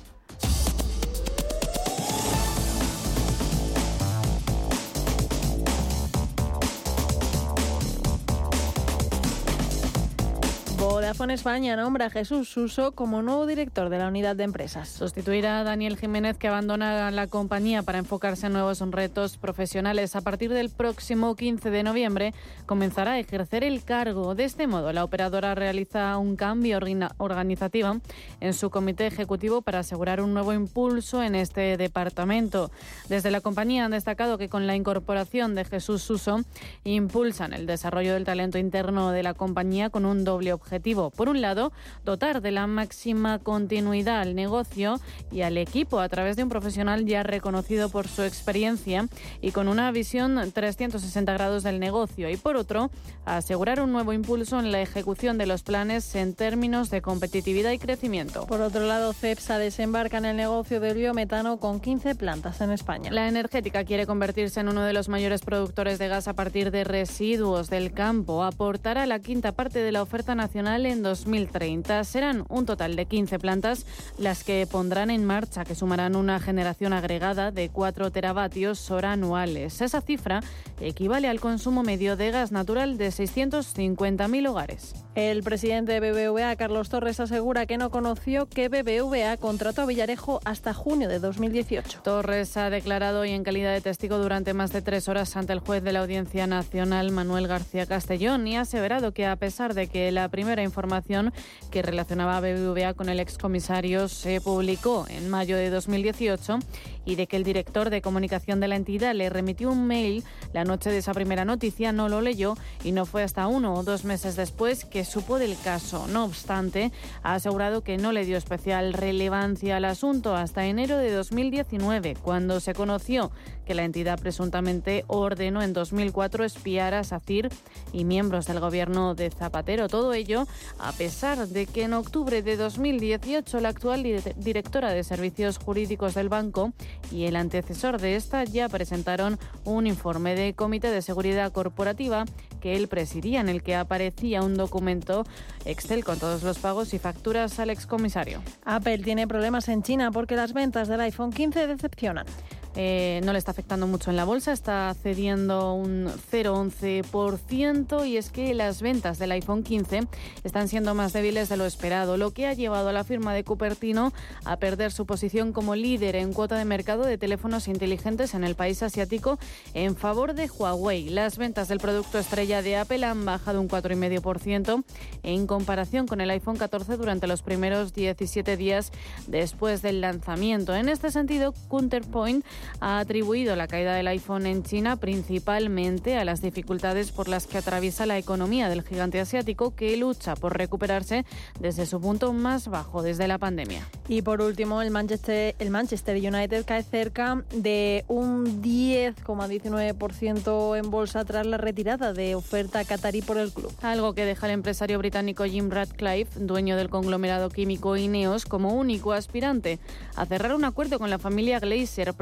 Vodafone España nombra a Jesús Suso como nuevo director de la unidad de empresas. Sustituirá a Daniel Jiménez, que abandona la compañía para enfocarse en nuevos retos profesionales. A partir del próximo 15 de noviembre comenzará a ejercer el cargo. De este modo, la operadora realiza un cambio organizativo en su comité ejecutivo para asegurar un nuevo impulso en este departamento. Desde la compañía han destacado que con la incorporación de Jesús Suso impulsan el desarrollo del talento interno de la compañía con un doble objetivo por un lado, dotar de la máxima continuidad al negocio y al equipo a través de un profesional ya reconocido por su experiencia y con una visión 360 grados del negocio. Y por otro, asegurar un nuevo impulso en la ejecución de los planes en términos de competitividad y crecimiento. Por otro lado, CEPSA desembarca en el negocio del biometano con 15 plantas en España. La energética quiere convertirse en uno de los mayores productores de gas a partir de residuos del campo. Aportará la quinta parte de la oferta nacional en 2030. Serán un total de 15 plantas las que pondrán en marcha, que sumarán una generación agregada de 4 teravatios hora anuales. Esa cifra equivale al consumo medio de gas natural de 650.000 hogares. El presidente de BBVA, Carlos Torres, asegura que no conoció que BBVA contrató a Villarejo hasta junio de 2018. Torres ha declarado hoy en calidad de testigo durante más de tres horas ante el juez de la Audiencia Nacional, Manuel García Castellón, y ha aseverado que a pesar de que la primera información que relacionaba a BBVA con el excomisario se publicó en mayo de 2018 y de que el director de comunicación de la entidad le remitió un mail la noche de esa primera noticia, no lo leyó y no fue hasta uno o dos meses después que supo del caso. No obstante, ha asegurado que no le dio especial relevancia al asunto hasta enero de 2019, cuando se conoció que la entidad presuntamente ordenó en 2004 espiar a SACIR y miembros del gobierno de Zapatero. Todo ello a pesar de que en octubre de 2018 la actual directora de Servicios Jurídicos del banco y el antecesor de esta ya presentaron un informe de Comité de Seguridad Corporativa que él presidía, en el que aparecía un documento Excel con todos los pagos y facturas al excomisario. Apple tiene problemas en China porque las ventas del iPhone 15 decepcionan. Eh, no le está afectando mucho en la bolsa, está cediendo un 0,11% y es que las ventas del iPhone 15 están siendo más débiles de lo esperado, lo que ha llevado a la firma de Cupertino a perder su posición como líder en cuota de mercado de teléfonos inteligentes en el país asiático en favor de Huawei. Las ventas del producto estrella de Apple han bajado un 4,5% en comparación con el iPhone 14 durante los primeros 17 días después del lanzamiento. En este sentido, Counterpoint ha atribuido la caída del iPhone en China principalmente a las dificultades por las que atraviesa la economía del gigante asiático que lucha por recuperarse desde su punto más bajo desde la pandemia. Y por último, el Manchester, el Manchester United cae cerca de un 10,19% en bolsa tras la retirada de oferta catarí por el club. Algo que deja al empresario británico Jim Radcliffe, dueño del conglomerado químico Ineos, como único aspirante a cerrar un acuerdo con la familia Glazer,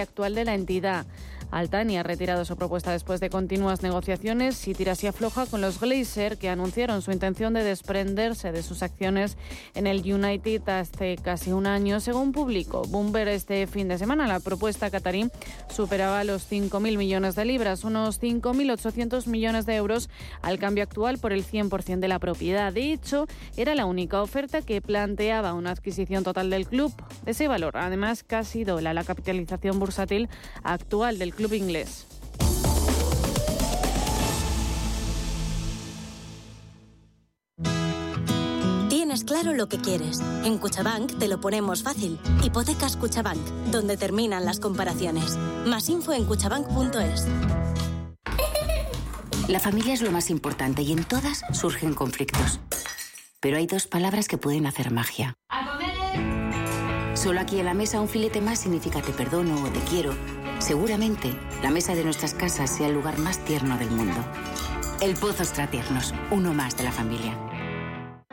actual de la entidad. Altani ha retirado su propuesta después de continuas negociaciones y tira así afloja con los Glazer que anunciaron su intención de desprenderse de sus acciones en el United hace casi un año, según publicó Bloomberg este fin de semana. La propuesta catarí superaba los 5.000 millones de libras, unos 5.800 millones de euros al cambio actual por el 100% de la propiedad. De hecho, era la única oferta que planteaba una adquisición total del club de ese valor. Además, casi dobla la capitalización bursátil actual del Club Inglés. Tienes claro lo que quieres. En Cuchabank te lo ponemos fácil. Hipotecas Cuchabank, donde terminan las comparaciones. Más info en cuchabank.es. La familia es lo más importante y en todas surgen conflictos. Pero hay dos palabras que pueden hacer magia. Solo aquí en la mesa un filete más significa te perdono o te quiero Seguramente la mesa de nuestras casas sea el lugar más tierno del mundo. El Pozo Tiernos, uno más de la familia.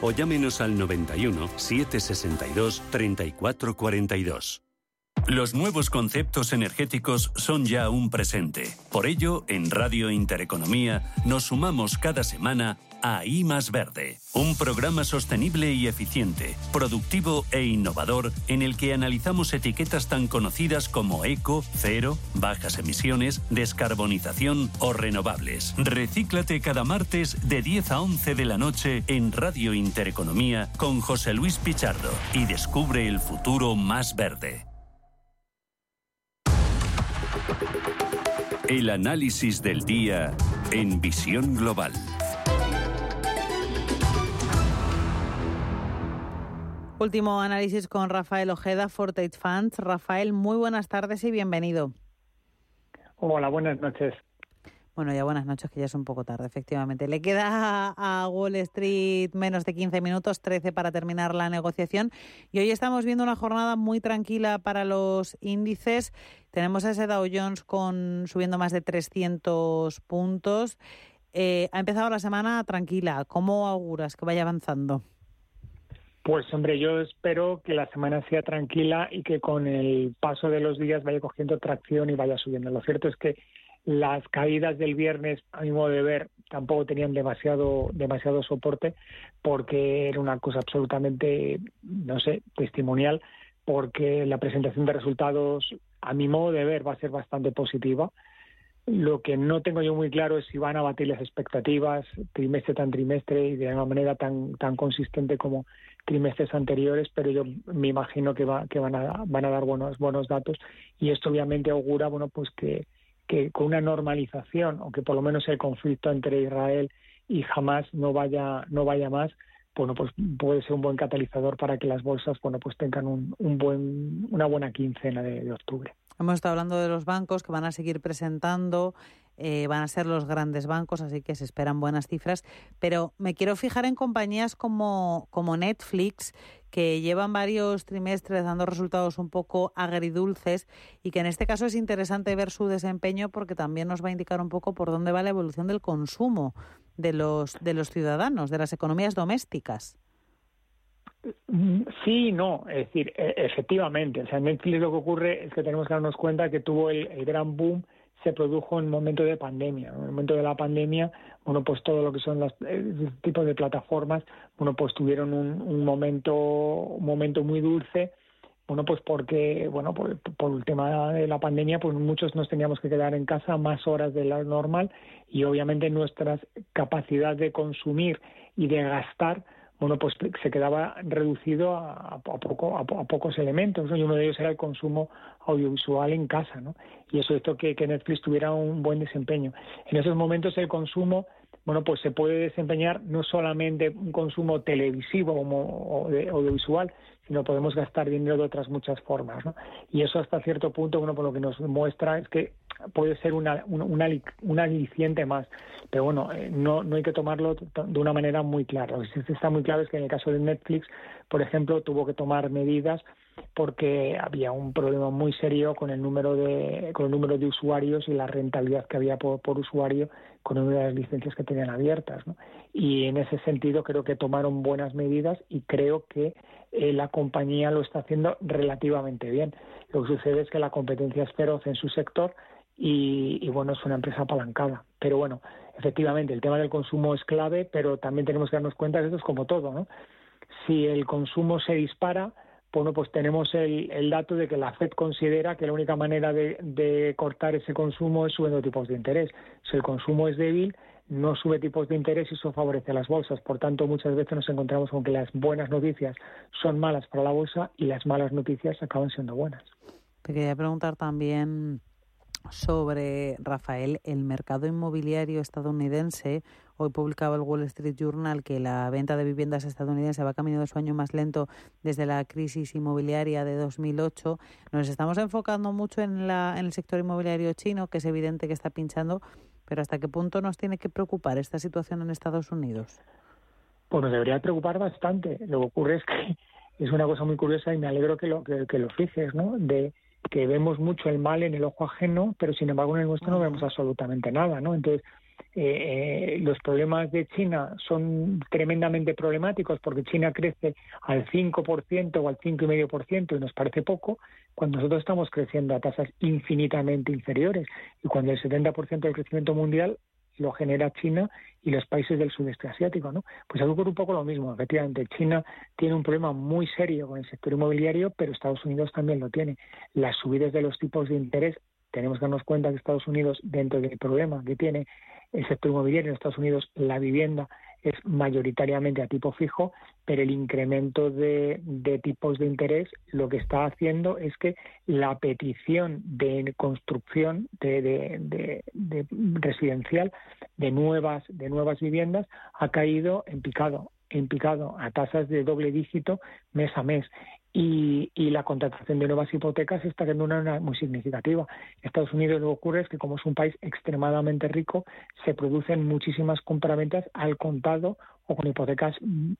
o llámenos al 91 762 3442. Los nuevos conceptos energéticos son ya un presente. Por ello, en Radio Intereconomía nos sumamos cada semana a I más Verde, un programa sostenible y eficiente, productivo e innovador en el que analizamos etiquetas tan conocidas como eco, cero, bajas emisiones, descarbonización o renovables. Recíclate cada martes de 10 a 11 de la noche en Radio Intereconomía con José Luis Pichardo y descubre el futuro más verde. El análisis del día en visión global. Último análisis con Rafael Ojeda, Forte Funds. Rafael, muy buenas tardes y bienvenido. Hola, buenas noches. Bueno, ya buenas noches, que ya es un poco tarde, efectivamente. Le queda a Wall Street menos de 15 minutos, 13 para terminar la negociación. Y hoy estamos viendo una jornada muy tranquila para los índices. Tenemos a ese Dow Jones con, subiendo más de 300 puntos. Eh, ha empezado la semana tranquila. ¿Cómo auguras que vaya avanzando? Pues hombre, yo espero que la semana sea tranquila y que con el paso de los días vaya cogiendo tracción y vaya subiendo. Lo cierto es que las caídas del viernes, a mi modo de ver, tampoco tenían demasiado, demasiado soporte porque era una cosa absolutamente, no sé, testimonial, porque la presentación de resultados, a mi modo de ver, va a ser bastante positiva. Lo que no tengo yo muy claro es si van a batir las expectativas trimestre tras trimestre y de una manera tan, tan consistente como trimestres anteriores, pero yo me imagino que, va, que van, a, van a dar buenos, buenos datos y esto obviamente augura bueno, pues que, que con una normalización o que por lo menos el conflicto entre Israel y Hamas no vaya, no vaya más, bueno, pues puede ser un buen catalizador para que las bolsas bueno, pues tengan un, un buen, una buena quincena de octubre. Hemos estado hablando de los bancos que van a seguir presentando, eh, van a ser los grandes bancos, así que se esperan buenas cifras. Pero me quiero fijar en compañías como, como Netflix, que llevan varios trimestres dando resultados un poco agridulces y que en este caso es interesante ver su desempeño porque también nos va a indicar un poco por dónde va la evolución del consumo de los, de los ciudadanos, de las economías domésticas. Sí, no, es decir, e, efectivamente, o sea, Netflix lo que ocurre es que tenemos que darnos cuenta que tuvo el, gran boom se produjo en momento de pandemia. En el momento de la pandemia, bueno, pues todo lo que son los eh, tipos de plataformas, bueno, pues tuvieron un, un momento, un momento muy dulce, bueno, pues porque, bueno, por, por, el tema de la pandemia, pues muchos nos teníamos que quedar en casa más horas de lo normal y obviamente nuestra capacidad de consumir y de gastar, bueno, pues se quedaba reducido a, poco, a, pocos elementos, y uno de ellos era el consumo audiovisual en casa, ¿no? Y eso hizo que, Netflix tuviera un buen desempeño. En esos momentos el consumo bueno, pues se puede desempeñar no solamente un consumo televisivo o, audiovisual, sino podemos gastar dinero de otras muchas formas, ¿no? Y eso hasta cierto punto, bueno, por lo que nos muestra es que puede ser una, una, aliciente más, pero bueno, eh, no, no hay que tomarlo de una manera muy clara. Lo que está muy claro es que en el caso de Netflix, por ejemplo, tuvo que tomar medidas porque había un problema muy serio con el número de con el número de usuarios y la rentabilidad que había por, por usuario con una de las licencias que tenían abiertas ¿no? y en ese sentido creo que tomaron buenas medidas y creo que eh, la compañía lo está haciendo relativamente bien lo que sucede es que la competencia es feroz en su sector y, bueno es una empresa apalancada pero bueno efectivamente el tema del consumo es clave pero también tenemos que darnos cuenta que esto es como todo ¿no? si el consumo se dispara, bueno, pues tenemos el, dato de que la Fed considera que la única manera de, cortar ese consumo es subiendo tipos de interés. Si el consumo es débil, no sube tipos de interés y eso favorece a las bolsas. Por tanto, muchas veces nos encontramos con que las buenas noticias son malas para la bolsa y las malas noticias acaban siendo buenas. Te quería preguntar también sobre, Rafael, el mercado inmobiliario estadounidense. Hoy publicaba el Wall Street Journal que la venta de viviendas estadounidense va camino de su año más lento desde la crisis inmobiliaria de 2008. Nos estamos enfocando mucho en, la, en el sector inmobiliario chino, que es evidente que está pinchando, pero ¿hasta qué punto nos tiene que preocupar esta situación en Estados Unidos? Pues nos debería preocupar bastante. Lo que ocurre es que es una cosa muy curiosa y me alegro que lo, que, que lo fijes, ¿no? De que vemos mucho el mal en el ojo ajeno, pero sin embargo en el nuestro no vemos absolutamente nada, ¿no? Entonces, eh, eh, los problemas de China son tremendamente problemáticos porque China crece al 5% o al 5,5% y nos parece poco, cuando nosotros estamos creciendo a tasas infinitamente inferiores y cuando el 70% del crecimiento mundial lo genera China y los países del sudeste asiático, ¿no? Pues ocurre un poco lo mismo. Efectivamente, China tiene un problema muy serio con el sector inmobiliario, pero Estados Unidos también lo tiene. Las subidas de los tipos de interés, tenemos que darnos cuenta que Estados Unidos, dentro del problema que tiene el sector inmobiliario en Estados Unidos, la vivienda es mayoritariamente a tipo fijo, pero el incremento de, tipos de interés lo que está haciendo es que la petición de construcción de, residencial de nuevas de nuevas viviendas ha caído en picado en picado a tasas de doble dígito mes a mes y, la contratación de nuevas hipotecas está siendo una, muy significativa. En Estados Unidos lo que ocurre es que como es un país extremadamente rico, se producen muchísimas compraventas al contado o con hipotecas,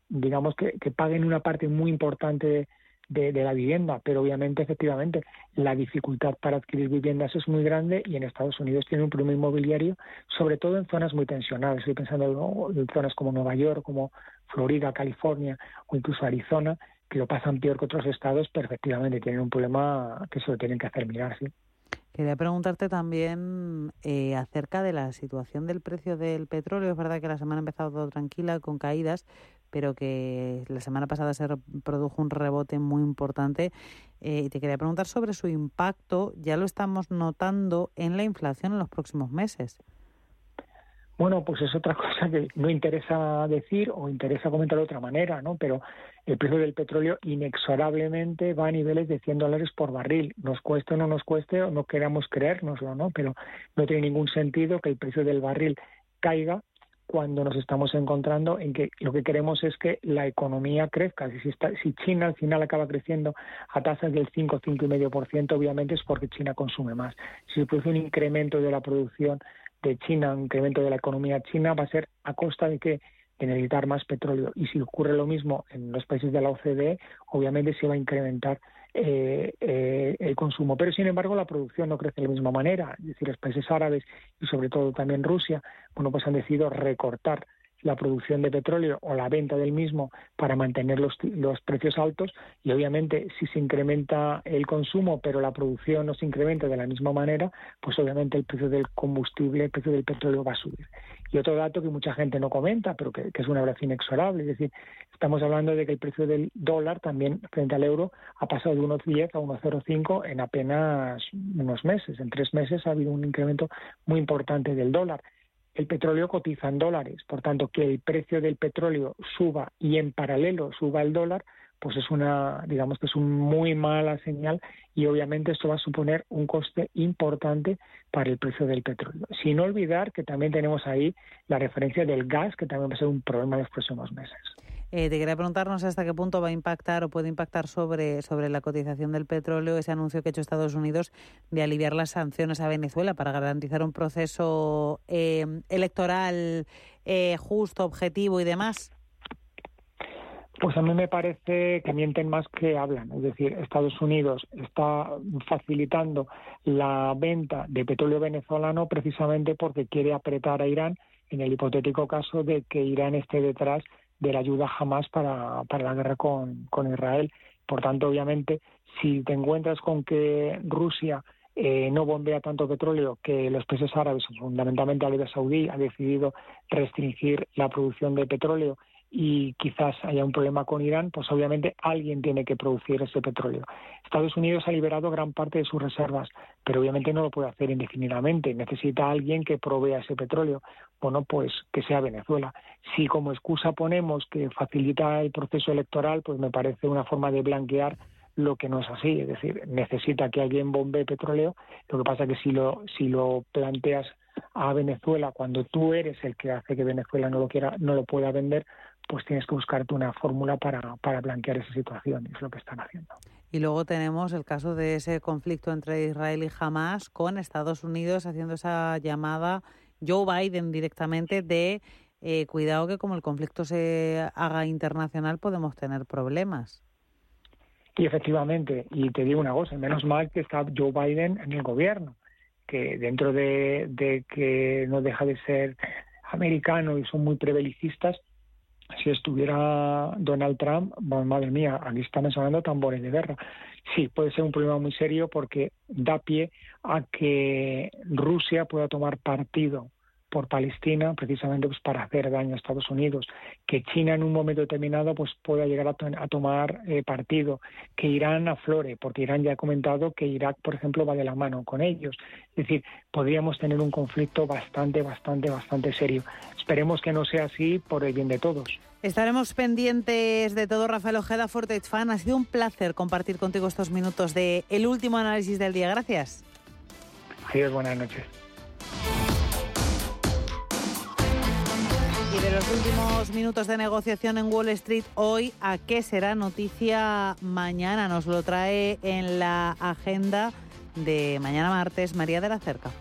digamos, que, paguen una parte muy importante de, la vivienda, pero obviamente, efectivamente, la dificultad para adquirir viviendas es muy grande y en Estados Unidos tiene un problema inmobiliario, sobre todo en zonas muy tensionadas. Estoy pensando en zonas como Nueva York, como Florida, California o incluso Arizona, que lo pasan peor que otros estados, pero efectivamente tienen un problema que se lo tienen que hacer mirar, sí. Quería preguntarte también eh, acerca de la situación del precio del petróleo. Es verdad que la semana ha empezado todo tranquila, con caídas, pero que la semana pasada se produjo un rebote muy importante. Eh, y te quería preguntar sobre su impacto. Ya lo estamos notando en la inflación en los próximos meses. Bueno, pues es otra <laughs> cosa que no interesa decir o interesa comentar de otra manera, ¿no? Pero el precio del petróleo inexorablemente va a niveles de 100 dólares por barril. Nos cueste o no nos cueste o no queramos creérnoslo, ¿no? Pero no tiene ningún sentido que el precio del barril caiga cuando nos estamos encontrando en que lo que queremos es que la economía crezca. Si, está, si China al final acaba creciendo a tasas del 5, 5,5%, obviamente es porque China consume más. Si se produce un incremento de la producción de China, un incremento de la economía china, va a ser a costa de que necesitar más petróleo. Y si ocurre lo mismo en los países de la OCDE, obviamente se va a incrementar eh, eh, el consumo. Pero, sin embargo, la producción no crece de la misma manera. Es decir, los países árabes y, sobre todo, también Rusia, bueno, pues han decidido recortar la producción de petróleo o la venta del mismo para mantener los, los precios altos y obviamente si se incrementa el consumo pero la producción no se incrementa de la misma manera, pues obviamente el precio del combustible, el precio del petróleo va a subir. Y otro dato que mucha gente no comenta, pero que, es una verdad inexorable, es decir, estamos hablando de que el precio del dólar también frente al euro ha pasado de 1,10 a 1,05 en apenas unos meses. En tres meses ha habido un incremento muy importante del dólar el petróleo cotiza en dólares. Por tanto, que el precio del petróleo suba y en paralelo suba el dólar, pues es una, digamos que es una muy mala señal y obviamente esto va a suponer un coste importante para el precio del petróleo. Sin olvidar que también tenemos ahí la referencia del gas, que también va a ser un problema en los próximos meses. Eh, te quería preguntarnos hasta qué punto va a impactar o puede impactar sobre, sobre la cotización del petróleo ese anuncio que ha hecho Estados Unidos de aliviar las sanciones a Venezuela para garantizar un proceso eh, electoral eh, justo, objetivo y demás. Pues a mí me parece que mienten más que hablan. Es decir, Estados Unidos está facilitando la venta de petróleo venezolano precisamente porque quiere apretar a Irán en el hipotético caso de que Irán esté detrás de la ayuda jamás para, para la guerra con, con Israel. Por tanto, obviamente, si te encuentras con que Rusia eh, no bombea tanto petróleo que los países árabes, fundamentalmente Arabia Saudí, ha decidido restringir la producción de petróleo y quizás haya un problema con Irán, pues obviamente alguien tiene que producir ese petróleo. Estados Unidos ha liberado gran parte de sus reservas, pero obviamente no lo puede hacer indefinidamente. Necesita alguien que provea ese petróleo. Bueno, pues que sea Venezuela. Si como excusa ponemos que facilita el proceso electoral, pues me parece una forma de blanquear lo que no es así, es decir, necesita que alguien bombee petróleo. Lo que pasa es que si lo si lo planteas a Venezuela cuando tú eres el que hace que Venezuela no lo quiera no lo pueda vender, pues tienes que buscarte una fórmula para, para blanquear esa situación, y es lo que están haciendo. Y luego tenemos el caso de ese conflicto entre Israel y Hamas con Estados Unidos haciendo esa llamada Joe Biden directamente de eh, cuidado que como el conflicto se haga internacional podemos tener problemas. Y efectivamente, y te digo una cosa, menos mal que está Joe Biden en el gobierno, que dentro de, de que no deja de ser americano y son muy prevelicistas, si estuviera Donald Trump, madre mía, aquí están sonando tambores de guerra. Sí, puede ser un problema muy serio porque da pie a que Rusia pueda tomar partido por Palestina precisamente pues para hacer daño a Estados Unidos, que China en un momento determinado pues pueda llegar a, tomar eh, partido, que Irán aflore, porque Irán ya ha comentado que Irak, por ejemplo, va de la mano con ellos. Es decir, podríamos tener un conflicto bastante, bastante, bastante serio. Esperemos que no sea así por el bien de todos. Estaremos pendientes de todo, Rafael Ojeda, Fortech Fan. Ha sido un placer compartir contigo estos minutos de el último análisis del día. Gracias. Adiós, buenas noches. Y de los últimos minutos de negociación en Wall Street hoy, ¿a qué será noticia mañana? Nos lo trae en la agenda de mañana martes María de la Cerca.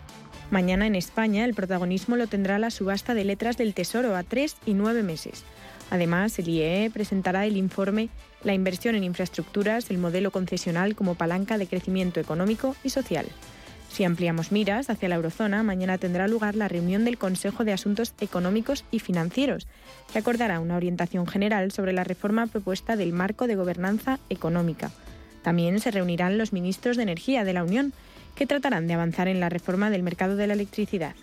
Mañana en España el protagonismo lo tendrá la subasta de letras del Tesoro a tres y nueve meses. Además, el IEE e presentará el informe La inversión en infraestructuras, el modelo concesional como palanca de crecimiento económico y social. Si ampliamos miras hacia la eurozona, mañana tendrá lugar la reunión del Consejo de Asuntos Económicos y Financieros, que acordará una orientación general sobre la reforma propuesta del marco de gobernanza económica. También se reunirán los ministros de Energía de la Unión, que tratarán de avanzar en la reforma del mercado de la electricidad.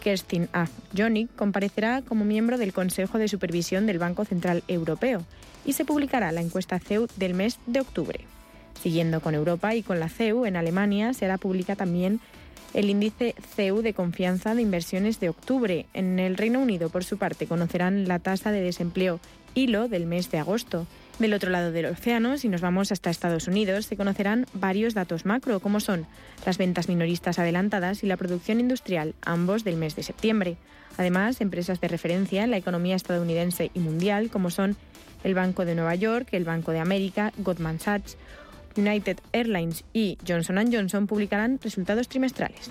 Kerstin A. Jonik comparecerá como miembro del Consejo de Supervisión del Banco Central Europeo y se publicará la encuesta CEU del mes de octubre. Siguiendo con Europa y con la CEU, en Alemania se hará pública también el índice CEU de confianza de inversiones de octubre. En el Reino Unido, por su parte, conocerán la tasa de desempleo hilo del mes de agosto. Del otro lado del océano, si nos vamos hasta Estados Unidos, se conocerán varios datos macro, como son las ventas minoristas adelantadas y la producción industrial, ambos del mes de septiembre. Además, empresas de referencia en la economía estadounidense y mundial, como son el Banco de Nueva York, el Banco de América, Goldman Sachs, United Airlines y Johnson Johnson, publicarán resultados trimestrales.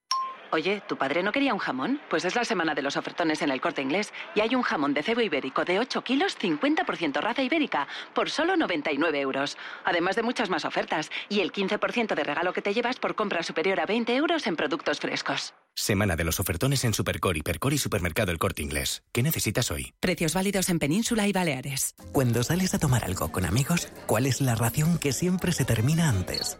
Oye, ¿tu padre no quería un jamón? Pues es la semana de los ofertones en el corte inglés y hay un jamón de cebo ibérico de 8 kilos, 50% raza ibérica, por solo 99 euros. Además de muchas más ofertas y el 15% de regalo que te llevas por compra superior a 20 euros en productos frescos. Semana de los ofertones en Supercore, Hipercore y Supermercado El Corte Inglés. ¿Qué necesitas hoy? Precios válidos en Península y Baleares. Cuando sales a tomar algo con amigos, ¿cuál es la ración que siempre se termina antes?